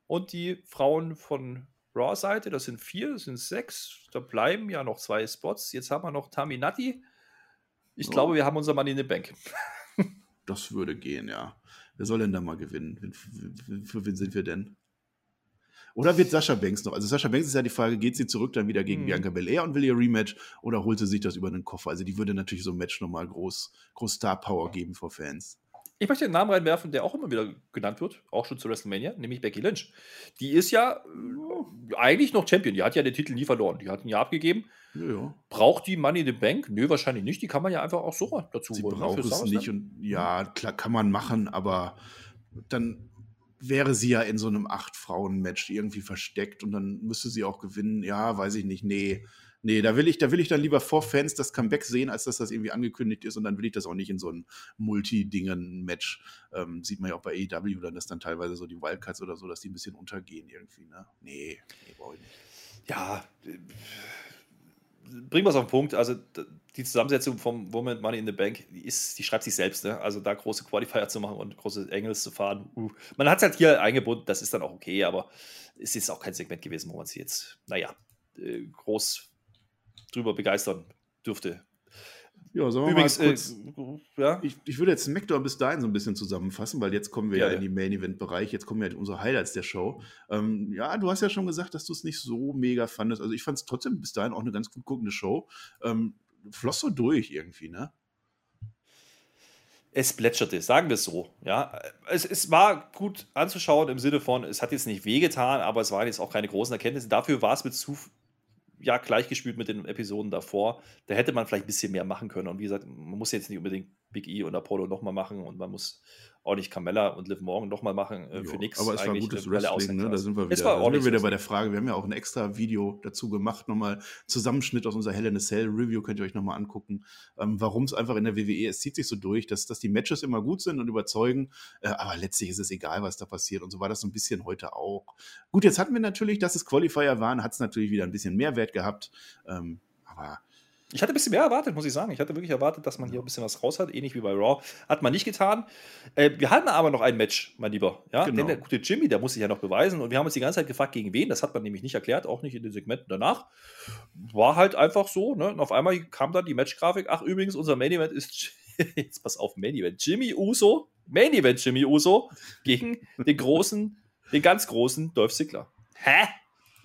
und die Frauen von Raw-Seite. Das sind vier, das sind sechs. Da bleiben ja noch zwei Spots. Jetzt haben wir noch Taminati. Ich oh. glaube, wir haben unser Mann in der Bank. das würde gehen, ja. Wer soll denn da mal gewinnen? Für, wen sind wir denn? Oder wird Sascha Banks noch? Also Sascha Banks ist ja die Frage, geht sie zurück dann wieder gegen hm. Bianca Belair und will ihr Rematch oder holt sie sich das über den Koffer? Also die würde natürlich so ein Match nochmal groß, groß Star Power geben vor Fans. Ich möchte einen Namen reinwerfen, der auch immer wieder genannt wird, auch schon zu WrestleMania, nämlich Becky Lynch. Die ist ja äh, eigentlich noch Champion. Die hat ja den Titel nie verloren. Die hat ihn ja abgegeben. Ja, ja. Braucht die Money in the Bank? Nö, wahrscheinlich nicht. Die kann man ja einfach auch so dazu Sie holen. Ne, braucht es nicht. Und ja, klar kann man machen, aber dann wäre sie ja in so einem Acht-Frauen-Match irgendwie versteckt und dann müsste sie auch gewinnen. Ja, weiß ich nicht. Nee nee, da will ich, da will ich dann lieber vor Fans das Comeback sehen, als dass das irgendwie angekündigt ist und dann will ich das auch nicht in so ein Multi-Dingen-Match. Ähm, sieht man ja auch bei AEW, dann ist dann teilweise so die Wildcards oder so, dass die ein bisschen untergehen irgendwie, ne? Nee, nee, brauche ich nicht. Ja, bringen wir es auf den Punkt. Also die Zusammensetzung vom Woman Money in the Bank, die, ist, die schreibt sich selbst. Ne? Also da große Qualifier zu machen und große Engels zu fahren. Uh. Man hat es halt hier eingebunden, das ist dann auch okay, aber es ist auch kein Segment gewesen, wo man sie jetzt, naja, äh, groß drüber begeistern dürfte. Ja, sagen wir Übrigens, mal kurz, äh, ja. ich, ich würde jetzt SmackDown bis dahin so ein bisschen zusammenfassen, weil jetzt kommen wir ja, Ja, in den Main-Event-Bereich, jetzt kommen ja unsere Highlights der Show. Ähm, ja, du hast ja schon gesagt, dass du es nicht so mega fandest. Also ich fand es trotzdem bis dahin auch eine ganz gut guckende Show. Ähm, floss so durch irgendwie, ne? Es plätscherte, sagen wir es so. Ja, es, es war gut anzuschauen im Sinne von, es hat jetzt nicht wehgetan, aber es waren jetzt auch keine großen Erkenntnisse. Dafür war es mit zu ja, gleichgespielt mit den Episoden davor. Da hätte man vielleicht ein bisschen mehr machen können. Und wie gesagt, man muss jetzt nicht unbedingt Big E und Apollo nochmal machen und man muss auch nicht Carmella und Liv Morgan nochmal machen äh, für Jo, nichts. Aber es war gutes Wrestling, ne? Da sind wir wieder, war sind wir wieder bei der Frage. Wir haben ja auch ein extra Video dazu gemacht, nochmal Zusammenschnitt aus unserer Hell in a Cell Review, könnt ihr euch nochmal angucken, ähm, warum es einfach in der WWE, es zieht sich so durch, dass, dass die Matches immer gut sind und überzeugen, äh, aber letztlich ist es egal, was da passiert und so war das so ein bisschen heute auch. Gut, jetzt hatten wir natürlich, dass es Qualifier waren, hat es natürlich wieder ein bisschen Mehrwert gehabt, ähm, aber Ich hatte ein bisschen mehr erwartet, muss ich sagen. Ich hatte wirklich erwartet, dass man hier ein bisschen was raus hat, ähnlich wie bei Raw. Hat man nicht getan. Äh, wir hatten aber noch ein Match, mein Lieber. Ja? Genau. Denn der gute Jimmy, der muss sich ja noch beweisen. Und wir haben uns die ganze Zeit gefragt, gegen wen. Das hat man nämlich nicht erklärt, auch nicht in den Segmenten danach. War halt einfach so. Ne? Und auf einmal kam dann die Matchgrafik. Ach, übrigens, unser Main Event ist. Jetzt pass auf, Main Event. Jimmy Uso, Main Event Jimmy Uso gegen den großen, den ganz großen Dolph Ziggler. Hä?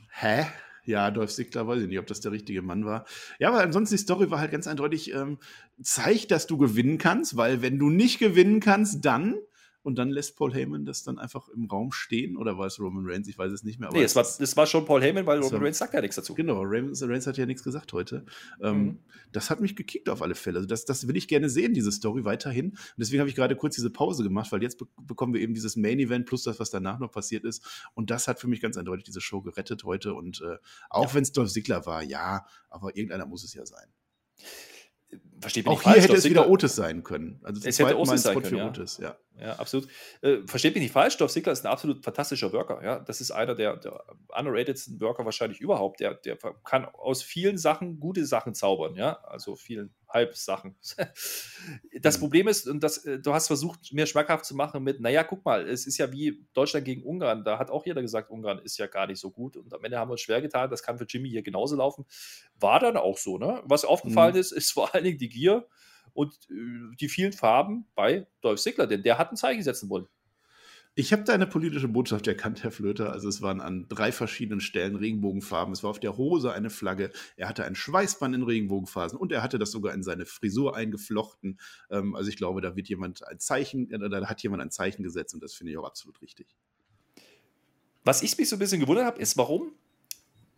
Hä? Ja, Dolph Ziggler, weiß ich nicht, ob das der richtige Mann war. Ja, aber ansonsten die Story war halt ganz eindeutig, ähm, zeig, dass du gewinnen kannst, weil wenn du nicht gewinnen kannst, dann und dann lässt Paul Heyman das dann einfach im Raum stehen oder war es Roman Reigns? Ich weiß es nicht mehr. aber Nee, es war, das war schon Paul Heyman, weil Roman war- Reigns sagt ja nichts dazu. Genau, Reigns, Reigns hat ja nichts gesagt heute. Ähm, Mhm. Das hat mich gekickt auf alle Fälle. Also das, das will ich gerne sehen, diese Story weiterhin. Und deswegen habe ich gerade kurz diese Pause gemacht, weil jetzt be bekommen wir eben dieses Main Event plus das, was danach noch passiert ist. Und das hat für mich ganz eindeutig diese Show gerettet heute. Und äh, auch Ja. wenn es Dolph Ziggler war, ja, aber irgendeiner muss es ja sein. Versteht mich Auch nicht hier falsch, hätte Dolph es wieder Ziggler- Otis sein können. Also Es hätte Otis sein Spot können, ja. Otis, ja. Ja, absolut. Äh, versteht mich nicht falsch, Dolph Ziggler ist ein absolut fantastischer Worker. Ja? Das ist einer der, der underratedsten Worker wahrscheinlich überhaupt. Der, der kann aus vielen Sachen gute Sachen zaubern, ja, also vielen Halbsachen. Das Mhm. Problem ist, und das, äh, du hast versucht, mir schmackhaft zu machen mit, naja, guck mal, es ist ja wie Deutschland gegen Ungarn. Da hat auch jeder gesagt, Ungarn ist ja gar nicht so gut. Und am Ende haben wir uns schwer getan. Das kann für Jimmy hier genauso laufen. War dann auch so, ne? Was aufgefallen Mhm. ist, ist vor allen Dingen die Gier und äh, die vielen Farben bei Dolph Ziggler, denn der hat ein Zeichen setzen wollen. Ich habe deine politische Botschaft erkannt, Herr Flöter. Also es waren an drei verschiedenen Stellen Regenbogenfarben. Es war auf der Hose eine Flagge. Er hatte ein Schweißband in Regenbogenphasen und er hatte das sogar in seine Frisur eingeflochten. Ähm, also ich glaube, da wird jemand ein Zeichen, äh, da hat jemand ein Zeichen gesetzt und das finde ich auch absolut richtig. Was ich mich so ein bisschen gewundert habe, ist, warum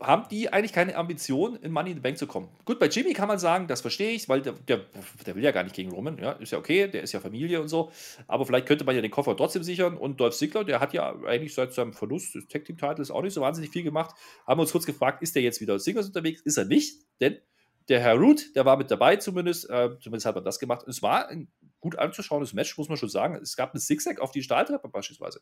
haben die eigentlich keine Ambition, in Money in the Bank zu kommen? Gut, bei Jimmy kann man sagen, das verstehe ich, weil der, der, der will ja gar nicht gegen Roman, ja, ist ja okay, der ist ja Familie und so, aber vielleicht könnte man ja den Koffer trotzdem sichern und Dolph Ziggler, der hat ja eigentlich seit seinem Verlust des Tag Team Titles auch nicht so wahnsinnig viel gemacht, haben wir uns kurz gefragt, ist der jetzt wieder als Singles unterwegs? Ist er nicht, denn der Herr Root, der war mit dabei zumindest, äh, zumindest hat man das gemacht. Es war ein gut anzuschauendes Match, muss man schon sagen. Es gab einen Zigzag auf die Stahltreppe beispielsweise.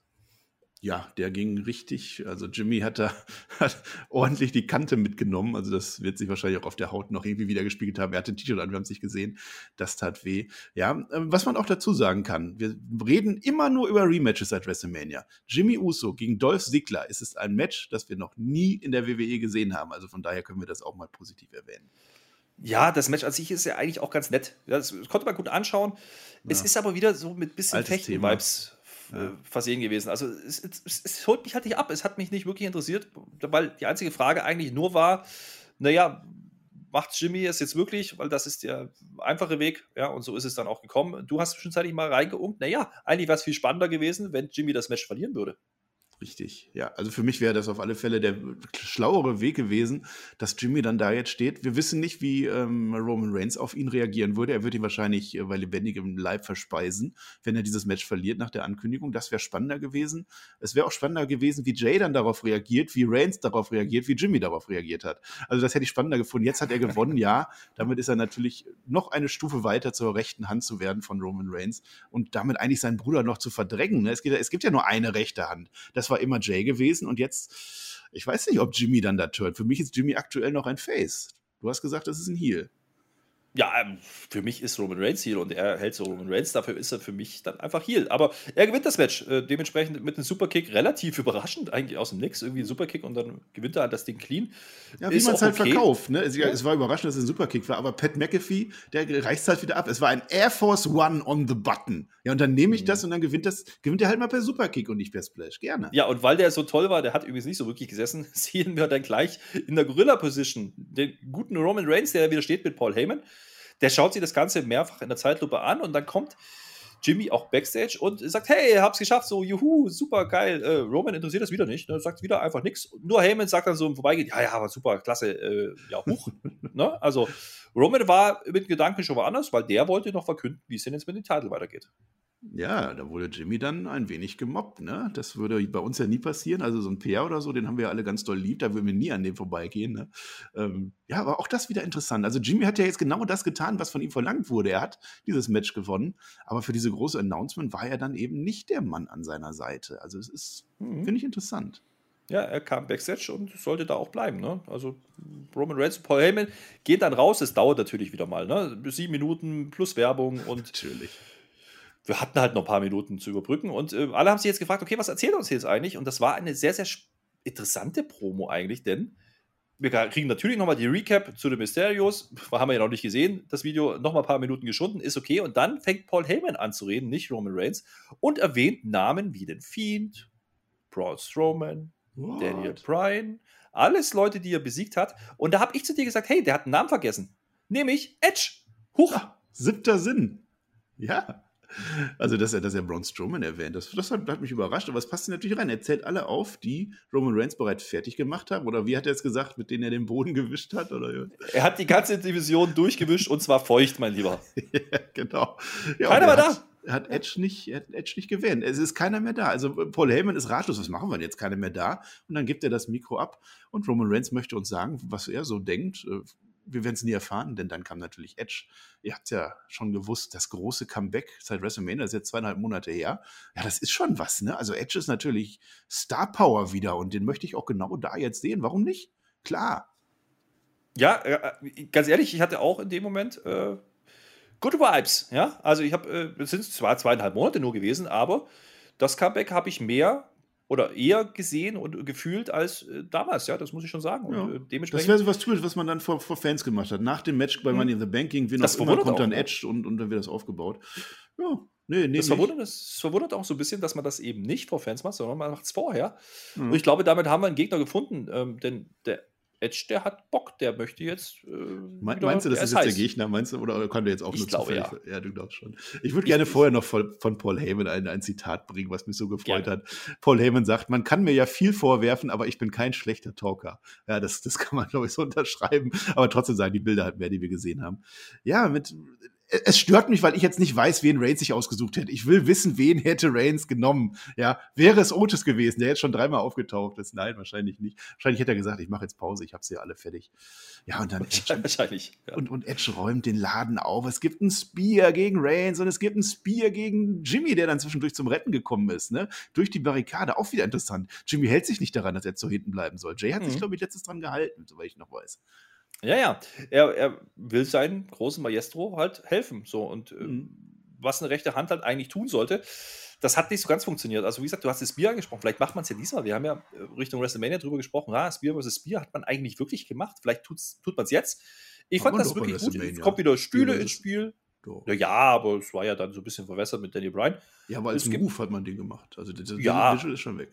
Ja, der ging richtig. Also Jimmy hat da hat ordentlich die Kante mitgenommen. Also das wird sich wahrscheinlich auch auf der Haut noch irgendwie wieder gespiegelt haben. Er hatte ein T-Shirt an, wir haben es nicht gesehen. Das tat weh. Ja, ähm, was man auch dazu sagen kann, wir reden immer nur über Rematches seit WrestleMania. Jimmy Uso gegen Dolph Ziggler ist es ein Match, das wir noch nie in der WWE gesehen haben. Also von daher können wir das auch mal positiv erwähnen. Ja, das Match an sich ist ja eigentlich auch ganz nett. Ja, das konnte man gut anschauen. Es Ja. ist aber wieder so mit bisschen äh, Ja. versehen gewesen. Also es, es, es, es holt mich halt nicht ab. Es hat mich nicht wirklich interessiert, weil die einzige Frage eigentlich nur war, naja, macht Jimmy es jetzt wirklich? Weil das ist der einfache Weg. Ja, und so ist es dann auch gekommen. Du hast zwischenzeitlich mal reingeunkt. Naja, eigentlich wäre es viel spannender gewesen, wenn Jimmy das Match verlieren würde. Richtig, ja. Also für mich wäre das auf alle Fälle der schlauere Weg gewesen, dass Jimmy dann da jetzt steht. Wir wissen nicht, wie ähm, Roman Reigns auf ihn reagieren würde. Er würde ihn wahrscheinlich äh, bei lebendigem Leib verspeisen, wenn er dieses Match verliert nach der Ankündigung. Das wäre spannender gewesen. Es wäre auch spannender gewesen, wie Jay dann darauf reagiert, wie Reigns darauf reagiert, wie Jimmy darauf reagiert hat. Also das hätte ich spannender gefunden. Jetzt hat er gewonnen, ja. Damit ist er natürlich noch eine Stufe weiter zur rechten Hand zu werden von Roman Reigns und damit eigentlich seinen Bruder noch zu verdrängen. ne? Es, geht, es gibt ja nur eine rechte Hand. Das war immer Jay gewesen und jetzt, ich weiß nicht, ob Jimmy dann da turnt. Für mich ist Jimmy aktuell noch ein Face. Du hast gesagt, das ist ein Heel. Ja, ähm, für mich ist Roman Reigns Heal und er hält so Roman Reigns, dafür ist er für mich dann einfach Heal. Aber er gewinnt das Match, äh, dementsprechend mit einem Superkick, relativ überraschend eigentlich aus dem Nix, irgendwie ein Superkick und dann gewinnt er halt das Ding clean. Ja, wie man es halt okay. verkauft. Ne? Es, ja. es, war überraschend, dass es ein Superkick war, aber Pat McAfee, der reißt halt wieder ab. Es war ein Air Force One on the Button. Ja, und dann nehme ich mhm. das und dann gewinnt, das, gewinnt er halt mal per Superkick und nicht per Splash. Gerne. Ja, und weil der so toll war, der hat übrigens nicht so wirklich gesessen, sehen wir dann gleich in der Gorilla-Position den guten Roman Reigns, der wieder steht mit Paul Heyman. Der schaut sich das Ganze mehrfach in der Zeitlupe an und dann kommt Jimmy auch backstage und sagt, hey, hab's geschafft, so, juhu, super geil. Äh, Roman interessiert das wieder nicht, ne? sagt wieder einfach nichts. Nur Heyman sagt dann so im Vorbeigehen, ja, ja, aber super, klasse, äh, ja, huch. ne? Also Roman war mit Gedanken schon woanders, weil der wollte noch verkünden, wie es denn jetzt mit dem Titel weitergeht. Ja, da wurde Jimmy dann ein wenig gemobbt, ne? Das würde bei uns ja nie passieren. Also so ein Peer oder so, den haben wir ja alle ganz doll lieb, da würden wir nie an dem vorbeigehen. Ne? Ähm, ja, aber auch das wieder interessant. Also Jimmy hat ja jetzt genau das getan, was von ihm verlangt wurde. Er hat dieses Match gewonnen, aber für diese große Announcement war er dann eben nicht der Mann an seiner Seite. Also es ist, mhm. finde ich interessant. Ja, er kam Backstage und sollte da auch bleiben. Ne? Also Roman Reigns und Paul Heyman gehen dann raus. Es dauert natürlich wieder mal. Ne? Sieben Minuten plus Werbung und natürlich wir hatten halt noch ein paar Minuten zu überbrücken und äh, alle haben sich jetzt gefragt, okay, was erzählt uns jetzt eigentlich? Und das war eine sehr, sehr interessante Promo eigentlich, denn wir kriegen natürlich nochmal die Recap zu den Mysterios. Haben wir ja noch nicht gesehen. Das Video nochmal ein paar Minuten geschunden, ist okay. Und dann fängt Paul Heyman an zu reden, nicht Roman Reigns, und erwähnt Namen wie den Fiend, Braun Strowman, What? Daniel Bryan, alles Leute, die er besiegt hat. Und da habe ich zu dir gesagt, hey, der hat einen Namen vergessen. Nämlich Edge. Huch. Ach, siebter Sinn. Ja. Also, dass er, dass er Braun Strowman erwähnt, das, das hat, hat, mich überrascht, aber es passt natürlich rein. Er zählt alle auf, die Roman Reigns bereits fertig gemacht haben. Oder wie hat er es gesagt, mit denen er den Boden gewischt hat? Oder? Er hat die ganze Division durchgewischt und zwar feucht, mein Lieber. ja, genau. Ja, Keiner war da. Er hat Edge nicht, er hat Edge nicht gewählt. Es ist keiner mehr da. Also Paul Heyman ist ratlos. Was machen wir denn jetzt? Keiner mehr da. Und dann gibt er das Mikro ab und Roman Reigns möchte uns sagen, was er so denkt äh, wir werden es nie erfahren, denn dann kam natürlich Edge. Ihr habt ja schon gewusst, das große Comeback seit WrestleMania ist jetzt zweieinhalb Monate her. Ja, das ist schon was, ne? Also Edge ist natürlich Star Power wieder und den möchte ich auch genau da jetzt sehen. Warum nicht? Klar. Ja, äh, ganz ehrlich, ich hatte auch in dem Moment äh, Good Vibes, ja. Also ich habe, äh, es sind zwar zweieinhalb Monate nur gewesen, aber das Comeback habe ich mehr oder eher gesehen und gefühlt als äh, damals, ja, das muss ich schon sagen. Und, ja. äh, dementsprechend das wäre so was typisch, was man dann vor, vor, Fans gemacht hat. Nach dem Match bei mhm. Money in the Banking, wie noch immer, kommt dann Edge und, und dann wird das aufgebaut. Ja, nee, nee. Das verwundert, das verwundert auch so ein bisschen, dass man das eben nicht vor Fans macht, sondern man macht es vorher. Mhm. Und ich glaube, damit haben wir einen Gegner gefunden, ähm, denn der Edge, der hat Bock, der möchte jetzt. Äh, meinst du, das ist jetzt heiß. der Gegner? Meinst du, oder kann der jetzt auch ich nur glaube, ja. ja, du glaubst schon. Ich würde gerne vorher noch von, von Paul Heyman ein, ein, Zitat bringen, was mich so gefreut Gerne. hat. Paul Heyman sagt: Man kann mir ja viel vorwerfen, aber ich bin kein schlechter Talker. Ja, das, das kann man, glaube ich, so unterschreiben. Aber trotzdem sagen die Bilder halt mehr, die wir gesehen haben. Ja, mit es stört mich, weil ich jetzt nicht weiß, wen Reigns sich ausgesucht hätte. Ich will wissen, wen hätte Reigns genommen. Ja, wäre es Otis gewesen, der jetzt schon dreimal aufgetaucht ist. Nein, wahrscheinlich nicht. Wahrscheinlich hätte er gesagt, ich mache jetzt Pause, ich habe sie alle fertig. Ja, und dann Edge, wahrscheinlich. Ja. Und, und Edge räumt den Laden auf. Es gibt einen Spear gegen Reigns und es gibt einen Spear gegen Jimmy, der dann zwischendurch zum Retten gekommen ist. Ne? Durch die Barrikade, auch wieder interessant. Jimmy hält sich nicht daran, dass er zu hinten bleiben soll. Jay hat mhm. sich, glaube ich, letztes dran gehalten, soweit ich noch weiß. Ja, ja. Er, er will seinem großen Maestro halt helfen. So, und äh, mhm. was eine rechte Hand halt eigentlich tun sollte, das hat nicht so ganz funktioniert. Also, wie gesagt, du hast das Spear angesprochen. Vielleicht macht man es ja diesmal. Wir haben ja äh, Richtung WrestleMania drüber gesprochen. Ja, Spear vs. Spear hat man eigentlich wirklich gemacht. Vielleicht tut's, tut man es jetzt. Ich fand das wirklich gut. Es kommt wieder Stühle ins Spiel. Ja, ja, aber es war ja dann so ein bisschen verwässert mit Danny Bryan. Ja, aber als Move hat man den gemacht. Also, das, ja, Visual ist schon weg.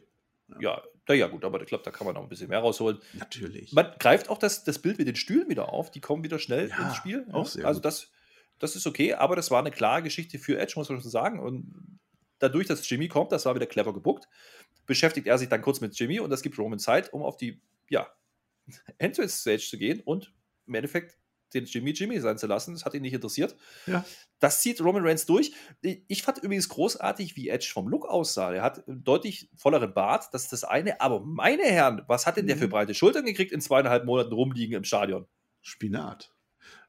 Ja, ja, ja gut, aber ich glaube, da kann man noch ein bisschen mehr rausholen. Natürlich. Man greift auch das, das Bild mit den Stühlen wieder auf, die kommen wieder schnell ja, ins Spiel. Auch sehr also das, das ist okay, aber das war eine klare Geschichte für Edge, muss man schon sagen. Und dadurch, dass Jimmy kommt, das war wieder clever gebuckt, beschäftigt er sich dann kurz mit Jimmy und das gibt Roman Zeit, um auf die ja, Entrance-Stage zu gehen und im Endeffekt den Jimmy Jimmy sein zu lassen. Das hat ihn nicht interessiert. Ja. Das zieht Roman Reigns durch. Ich fand übrigens großartig, wie Edge vom Look aussah. Er hat deutlich volleren Bart, das ist das eine. Aber meine Herren, was hat denn der für mhm. breite Schultern gekriegt in zweieinhalb Monaten rumliegen im Stadion? Spinat.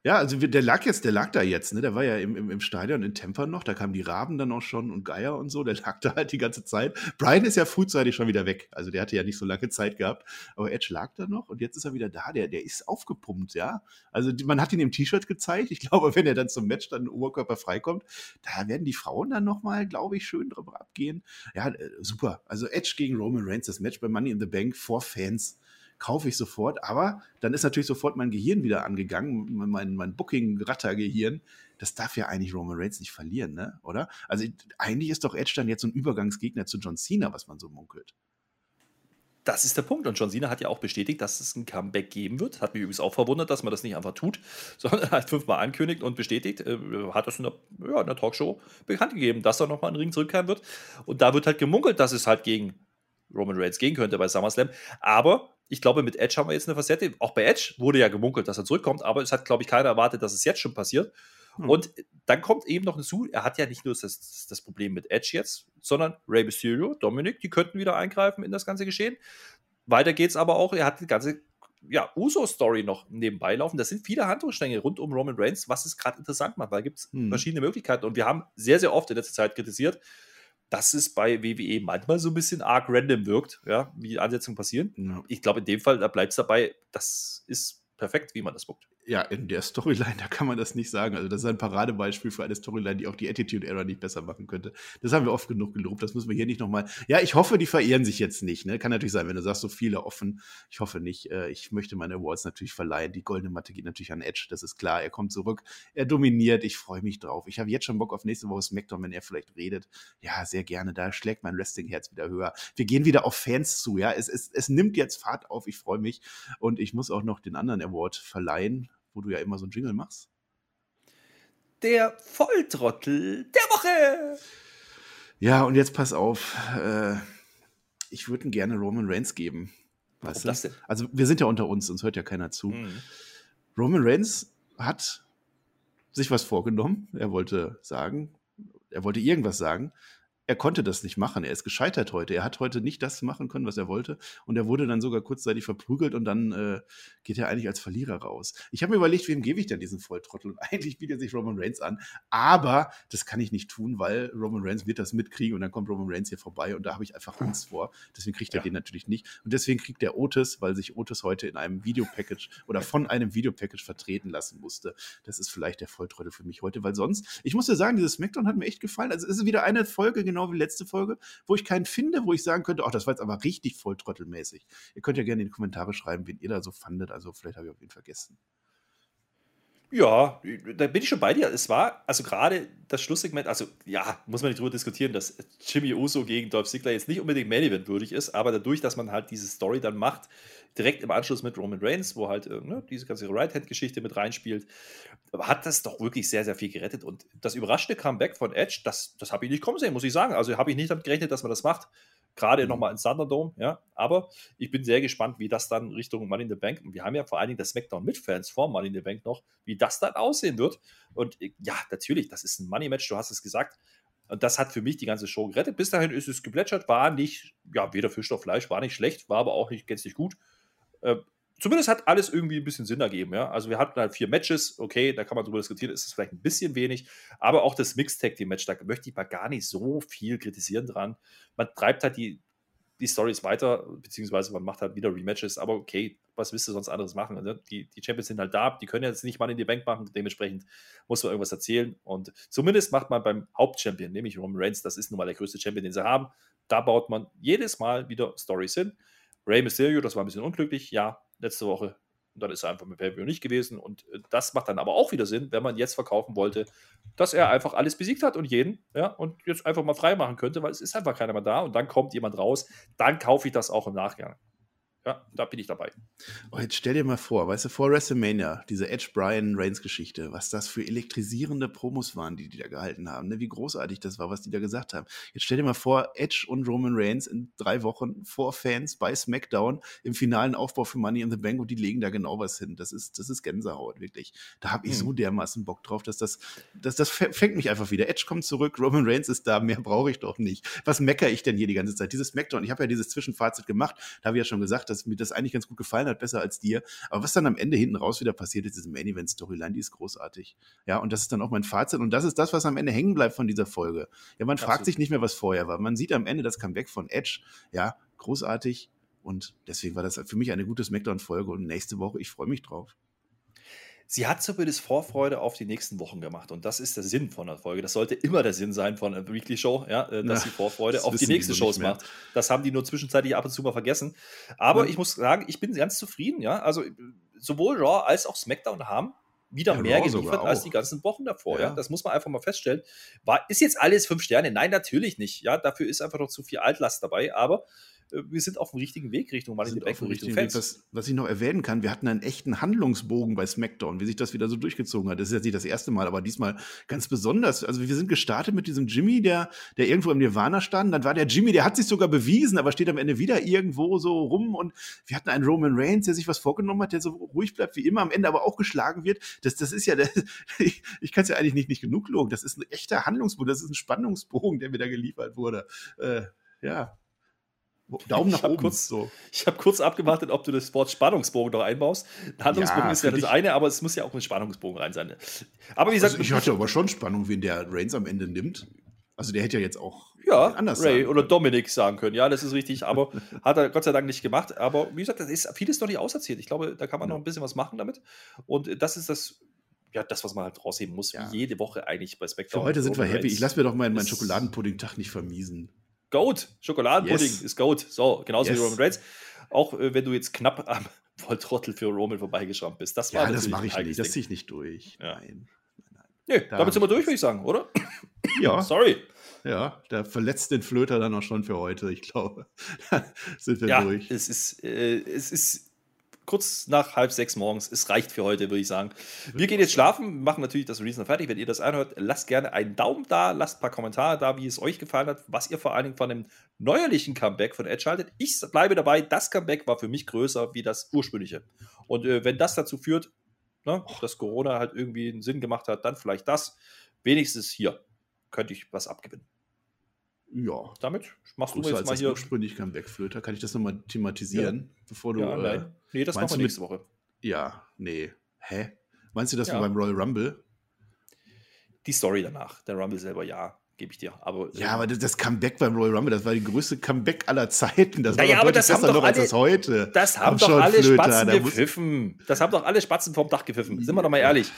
Ja, also der lag jetzt, der lag da jetzt, ne? Der war ja im, im, im Stadion in Tampa noch, da kamen die Raben dann auch schon und Geier und so, der lag da halt die ganze Zeit. Brian ist ja frühzeitig schon wieder weg, also der hatte ja nicht so lange Zeit gehabt, aber Edge lag da noch und jetzt ist er wieder da, der, der ist aufgepumpt, ja. Also man hat ihn im T-Shirt gezeigt, ich glaube, wenn er dann zum Match dann Oberkörper freikommt, da werden die Frauen dann nochmal, glaube ich, schön drüber abgehen. Ja, äh, super, also Edge gegen Roman Reigns, das Match bei Money in the Bank vor Fans kaufe ich sofort. Aber dann ist natürlich sofort mein Gehirn wieder angegangen, mein, mein Booking-Ratter-Gehirn. Das darf ja eigentlich Roman Reigns nicht verlieren, ne? oder? Also eigentlich ist doch Edge dann jetzt so ein Übergangsgegner zu John Cena, was man so munkelt. Das ist der Punkt. Und John Cena hat ja auch bestätigt, dass es ein Comeback geben wird. Hat mich übrigens auch verwundert, dass man das nicht einfach tut, sondern halt fünfmal ankündigt und bestätigt. Äh, hat das in der, ja, in der Talkshow bekannt gegeben, dass er nochmal in den Ring zurückkehren wird. Und da wird halt gemunkelt, dass es halt gegen Roman Reigns gehen könnte bei SummerSlam. Aber ich glaube, mit Edge haben wir jetzt eine Facette. Auch bei Edge wurde ja gemunkelt, dass er zurückkommt, aber es hat, glaube ich, keiner erwartet, dass es jetzt schon passiert. Hm. Und dann kommt eben noch hinzu, er hat ja nicht nur das, das Problem mit Edge jetzt, sondern Rey Mysterio, Dominik, die könnten wieder eingreifen in das ganze Geschehen. Weiter geht's aber auch, er hat die ganze ja, Uso-Story noch nebenbei laufen. Das sind viele Handlungsstränge rund um Roman Reigns, was es gerade interessant macht, weil gibt es hm. verschiedene Möglichkeiten. Und wir haben sehr, sehr oft in letzter Zeit kritisiert, dass es bei WWE manchmal so ein bisschen arg random wirkt, ja, wie Ansetzungen passieren. Ja. Ich glaube, in dem Fall, da bleibt es dabei, das ist perfekt, wie man das guckt ja, in der Storyline, da kann man das nicht sagen. Also, das ist ein Paradebeispiel für eine Storyline, die auch die Attitude Era nicht besser machen könnte. Das haben wir oft genug gelobt. Das müssen wir hier nicht nochmal. Ja, ich hoffe, die verehren sich jetzt nicht. Ne? Kann natürlich sein, wenn du sagst, so viele offen. Ich hoffe nicht. Äh, ich möchte meine Awards natürlich verleihen. Die goldene Matte geht natürlich an Edge. Das ist klar. Er kommt zurück. Er dominiert. Ich freue mich drauf. Ich habe jetzt schon Bock auf nächste Woche SmackDown, wenn er vielleicht redet. Ja, sehr gerne. Da schlägt mein Wrestling-Herz wieder höher. Wir gehen wieder auf Fans zu. Ja, es, es, es nimmt jetzt Fahrt auf. Ich freue mich. Und ich muss auch noch den anderen Award verleihen wo du ja immer so einen Jingle machst. Der Volltrottel der Woche. Ja, und jetzt pass auf. Äh, ich würde ihn gerne Roman Reigns geben. Was das denn? Also, wir sind ja unter uns, uns hört ja keiner zu. Mhm. Roman Reigns hat sich was vorgenommen. Er wollte sagen, er wollte irgendwas sagen er konnte das nicht machen. Er ist gescheitert heute. Er hat heute nicht das machen können, was er wollte. Und er wurde dann sogar kurzzeitig verprügelt und dann äh, geht er eigentlich als Verlierer raus. Ich habe mir überlegt, wem gebe ich denn diesen Volltrottel? Und eigentlich bietet sich Roman Reigns an. Aber das kann ich nicht tun, weil Roman Reigns wird das mitkriegen und dann kommt Roman Reigns hier vorbei und da habe ich einfach Angst vor. Deswegen kriegt er ja. den natürlich nicht. Und deswegen kriegt er Otis, weil sich Otis heute in einem Videopackage oder von einem Videopackage vertreten lassen musste. Das ist vielleicht der Volltrottel für mich heute, weil sonst, ich muss dir sagen, dieses Smackdown hat mir echt gefallen. Also es ist wieder eine Folge, genau genau wie letzte Folge, wo ich keinen finde, wo ich sagen könnte, ach, das war jetzt aber richtig volltrottelmäßig. Ihr könnt ja gerne in die Kommentare schreiben, wen ihr da so fandet. Also vielleicht habe ich auch ihn vergessen. Ja, da bin ich schon bei dir. Es war, also gerade das Schlusssegment, also ja, muss man nicht drüber diskutieren, dass Jimmy Uso gegen Dolph Ziggler jetzt nicht unbedingt Main Event würdig ist, aber dadurch, dass man halt diese Story dann macht, direkt im Anschluss mit Roman Reigns, wo halt äh, ne, diese ganze Right-Hand-Geschichte mit reinspielt, hat das doch wirklich sehr, sehr viel gerettet. Und das überraschende Comeback von Edge, das, das habe ich nicht kommen sehen, muss ich sagen. Also habe ich nicht damit gerechnet, dass man das macht. Gerade mhm. nochmal in Thunderdome, ja. Aber ich bin sehr gespannt, wie das dann Richtung Money in the Bank, und wir haben ja vor allen Dingen das SmackDown mit Fans vor Money in the Bank noch, wie das dann aussehen wird. Und äh, ja, natürlich, das ist ein Money-Match, du hast es gesagt. Und das hat für mich die ganze Show gerettet. Bis dahin ist es geplätschert, war nicht, ja, weder Fisch noch Fleisch, war nicht schlecht, war aber auch nicht gänzlich gut. Äh, zumindest hat alles irgendwie ein bisschen Sinn ergeben. Ja? Also wir hatten halt vier Matches, okay, da kann man drüber diskutieren, ist es vielleicht ein bisschen wenig, aber auch das Mixed Tag Team Match, da möchte ich mal gar nicht so viel kritisieren dran. Man treibt halt die, die Stories weiter, beziehungsweise man macht halt wieder Rematches, aber okay, was willst du sonst anderes machen? Ne? Die, die Champions sind halt da, die können jetzt nicht mal in die Bank machen, dementsprechend muss man irgendwas erzählen und zumindest macht man beim Hauptchampion, nämlich Roman Reigns, das ist nun mal der größte Champion, den sie haben, da baut man jedes Mal wieder Stories hin. Rey Mysterio, das war ein bisschen unglücklich, ja, letzte Woche. Und dann ist er einfach mit pay nicht gewesen. Und äh, das macht dann aber auch wieder Sinn, wenn man jetzt verkaufen wollte, dass er einfach alles besiegt hat und jeden, ja, und jetzt einfach mal frei machen könnte, weil es ist einfach keiner mehr da und dann kommt jemand raus. Dann kaufe ich das auch im Nachgang. Ja, da bin ich dabei. Oh, jetzt stell dir mal vor, weißt du, vor WrestleMania, diese Edge Brian Reigns Geschichte, was das für elektrisierende Promos waren, die die da gehalten haben, ne? wie großartig das war, was die da gesagt haben. Jetzt stell dir mal vor, Edge und Roman Reigns in drei Wochen vor Fans bei SmackDown im finalen Aufbau für Money in the Bank und die legen da genau was hin. Das ist, das ist Gänsehaut, wirklich. Da habe ich hm. so dermaßen Bock drauf, dass das, das, das fängt mich einfach wieder. Edge kommt zurück, Roman Reigns ist da, mehr brauche ich doch nicht. Was meckere ich denn hier die ganze Zeit? Dieses SmackDown, ich habe ja dieses Zwischenfazit gemacht, da habe ich ja schon gesagt, gesagt, dass mir das eigentlich ganz gut gefallen hat, besser als dir. Aber was dann am Ende hinten raus wieder passiert ist, diese Main Event Storyline, die ist großartig. Ja, und das ist dann auch mein Fazit. Und das ist das, was am Ende hängen bleibt von dieser Folge. Ja, man Absolut. fragt sich nicht mehr, was vorher war. Man sieht am Ende das Comeback von Edge. Ja, großartig. Und deswegen war das für mich eine gute Smackdown-Folge. Und nächste Woche, ich freue mich drauf. Sie hat zumindest Vorfreude auf die nächsten Wochen gemacht. Und das ist der Sinn von der Folge. Das sollte immer der Sinn sein von einer Weekly Show, ja, äh, dass ja, sie Vorfreude auf die nächsten Shows macht. Das haben die nur zwischenzeitlich ab und zu mal vergessen. Aber ja. ich muss sagen, ich bin ganz zufrieden, ja. Also sowohl Raw als auch SmackDown haben wieder ja, mehr geliefert als die ganzen Wochen davor. Ja. ja. das muss man einfach mal feststellen. War, ist jetzt alles fünf Sterne? Nein, natürlich nicht. Ja, dafür ist einfach noch zu viel Altlast dabei. Aber wir sind auf dem richtigen Weg Richtung Money in the Bank Richtung Fans. Was, was, ich noch erwähnen kann, wir hatten einen echten Handlungsbogen bei SmackDown, wie sich das wieder so durchgezogen hat. Das ist jetzt nicht das erste Mal, aber diesmal ganz besonders. Also wir sind gestartet mit diesem Jimmy, der, der irgendwo im Nirvana stand. Dann war der Jimmy, der hat sich sogar bewiesen, aber steht am Ende wieder irgendwo so rum. Und wir hatten einen Roman Reigns, der sich was vorgenommen hat, der so ruhig bleibt wie immer, am Ende aber auch geschlagen wird. Das, das ist ja, der, ich, ich kann es ja eigentlich nicht, nicht genug loben. Das ist ein echter Handlungsbogen, das ist ein Spannungsbogen, der mir da geliefert wurde. Äh, ja, Daumen nach oben. Kurz, so. Ich habe kurz abgewartet, ob du das Wort Spannungsbogen noch einbaust. Handlungsbogen ja, ist ja das eine, aber es muss ja auch ein Spannungsbogen rein sein. Aber wie gesagt, also ich hatte aber schon Spannung, wen der Reigns am Ende nimmt. Also der hätte ja jetzt auch ja, anders Ray oder Dominik sagen können. Ja, das ist richtig, aber hat er Gott sei Dank nicht gemacht. Aber wie gesagt, das ist vieles noch nicht auserzählt. Ich glaube, da kann man ja. noch ein bisschen was machen damit. Und das ist das ja, das, was man halt rausheben muss, ja. wie jede Woche eigentlich bei Spectrum. Für heute sind wir happy. Ich lasse mir doch meinen, meinen Schokoladenpudding-Tag nicht vermiesen. Goat. Schokoladenpudding yes. ist Goat. So, genauso yes. wie Roman Reigns. Auch äh, wenn du jetzt knapp am Volltrottel für Roman vorbeigeschrammt bist. Das war ja, das mache ich nicht. Das ziehe ich nicht durch. Ja. Nein. Nein. Nee, da damit sind wir durch, würde ich sagen, oder? Ja. Sorry. Ja, der verletzt den Flöter dann auch schon für heute, ich glaube. sind wir ja, durch. Es ist, äh, es ist kurz nach halb sechs morgens. Es reicht für heute, würde ich sagen. Wir gehen jetzt schlafen, machen natürlich das Reason fertig. Wenn ihr das anhört, lasst gerne einen Daumen da, lasst ein paar Kommentare da, wie es euch gefallen hat, was ihr vor allen Dingen von dem neuerlichen Comeback von Edge haltet. Ich bleibe dabei, das Comeback war für mich größer wie das ursprüngliche. Und äh, wenn das dazu führt, ne, dass Corona halt irgendwie einen Sinn gemacht hat, dann vielleicht das. Wenigstens hier könnte ich was abgewinnen. Ja. Damit machst Grüße du jetzt mal hier. ursprünglich kam Wegflöter. Kann ich das nochmal thematisieren, ja. bevor du. Ja, nein. Äh, nee, das machen wir nächste Woche. Ja, nee. Hä? Meinst du das ja. beim Royal Rumble? Die Story danach. Der Rumble selber, ja gebe ich dir. Aber, ja, aber das, Comeback beim Royal Rumble, das war die größte Comeback aller Zeiten. Das naja, war aber das haben doch alle, das heute. Das haben doch alle Flöter, Spatzen gepfiffen. Das haben doch alle Spatzen vom Dach gepfiffen. Sind wir doch mal ehrlich.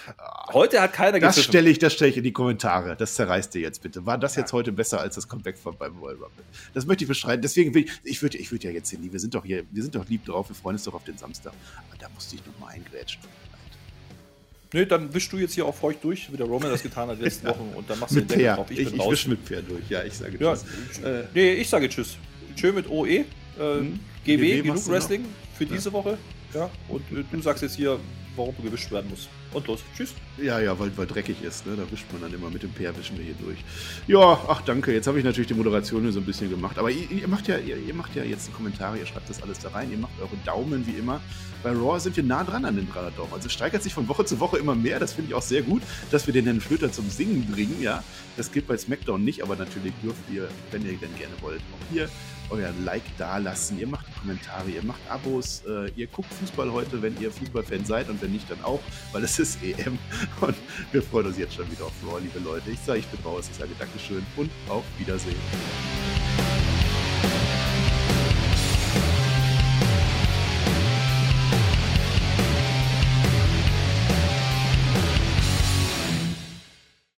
Heute hat keiner das gepfiffen. Stelle ich, das stelle ich in die Kommentare. Das zerreißt ihr jetzt bitte. War das ja. jetzt heute besser als das Comeback von, beim Royal Rumble? Das möchte ich bestreiten. Deswegen will ich, ich würde ich würd ja jetzt hier nie, wir sind doch hier, wir sind doch lieb drauf, wir freuen uns doch auf den Samstag. Aber da musste ich noch mal eingrätschen. Nee, dann wischst du jetzt hier auch feucht durch, wie der Roman das getan hat letzte Woche und dann machst du mit den Deckel drauf. Ich, ich, ich wisch mit Pferd durch, ja, ich sage Tschüss. Ja, äh, nee, ich sage Tschüss. Tschö mit OE. Äh, hm? GW, GW genug Wrestling für diese ja. Woche. Ja, und äh, du sagst jetzt hier, warum gewischt werden muss. Und los, tschüss. Ja, ja, weil, weil dreckig ist, ne? Da wischt man dann immer mit dem Peer wischen wir hier durch. Ja, ach danke. Jetzt habe ich natürlich die Moderation hier so ein bisschen gemacht. Aber ihr, ihr macht ja, ihr, ihr, macht ja jetzt Kommentare, ihr schreibt das alles da rein, ihr macht eure Daumen wie immer. Bei Raw sind wir nah dran an den 300 Daumen. Also steigert sich von Woche zu Woche immer mehr. Das finde ich auch sehr gut, dass wir den Herrn Flöter zum Singen bringen, ja. Das geht bei SmackDown nicht, aber natürlich dürft ihr, wenn ihr denn gerne wollt, auch hier euer Like dalassen. Ihr macht Kommentare, ihr macht Abos, äh, ihr guckt Fußball heute, wenn ihr Fußballfan seid und wenn nicht, dann auch, weil es ist EM und wir freuen uns jetzt schon wieder auf Raw, liebe Leute. Ich sage, ich bin raus, ich sage Dankeschön und auf Wiedersehen.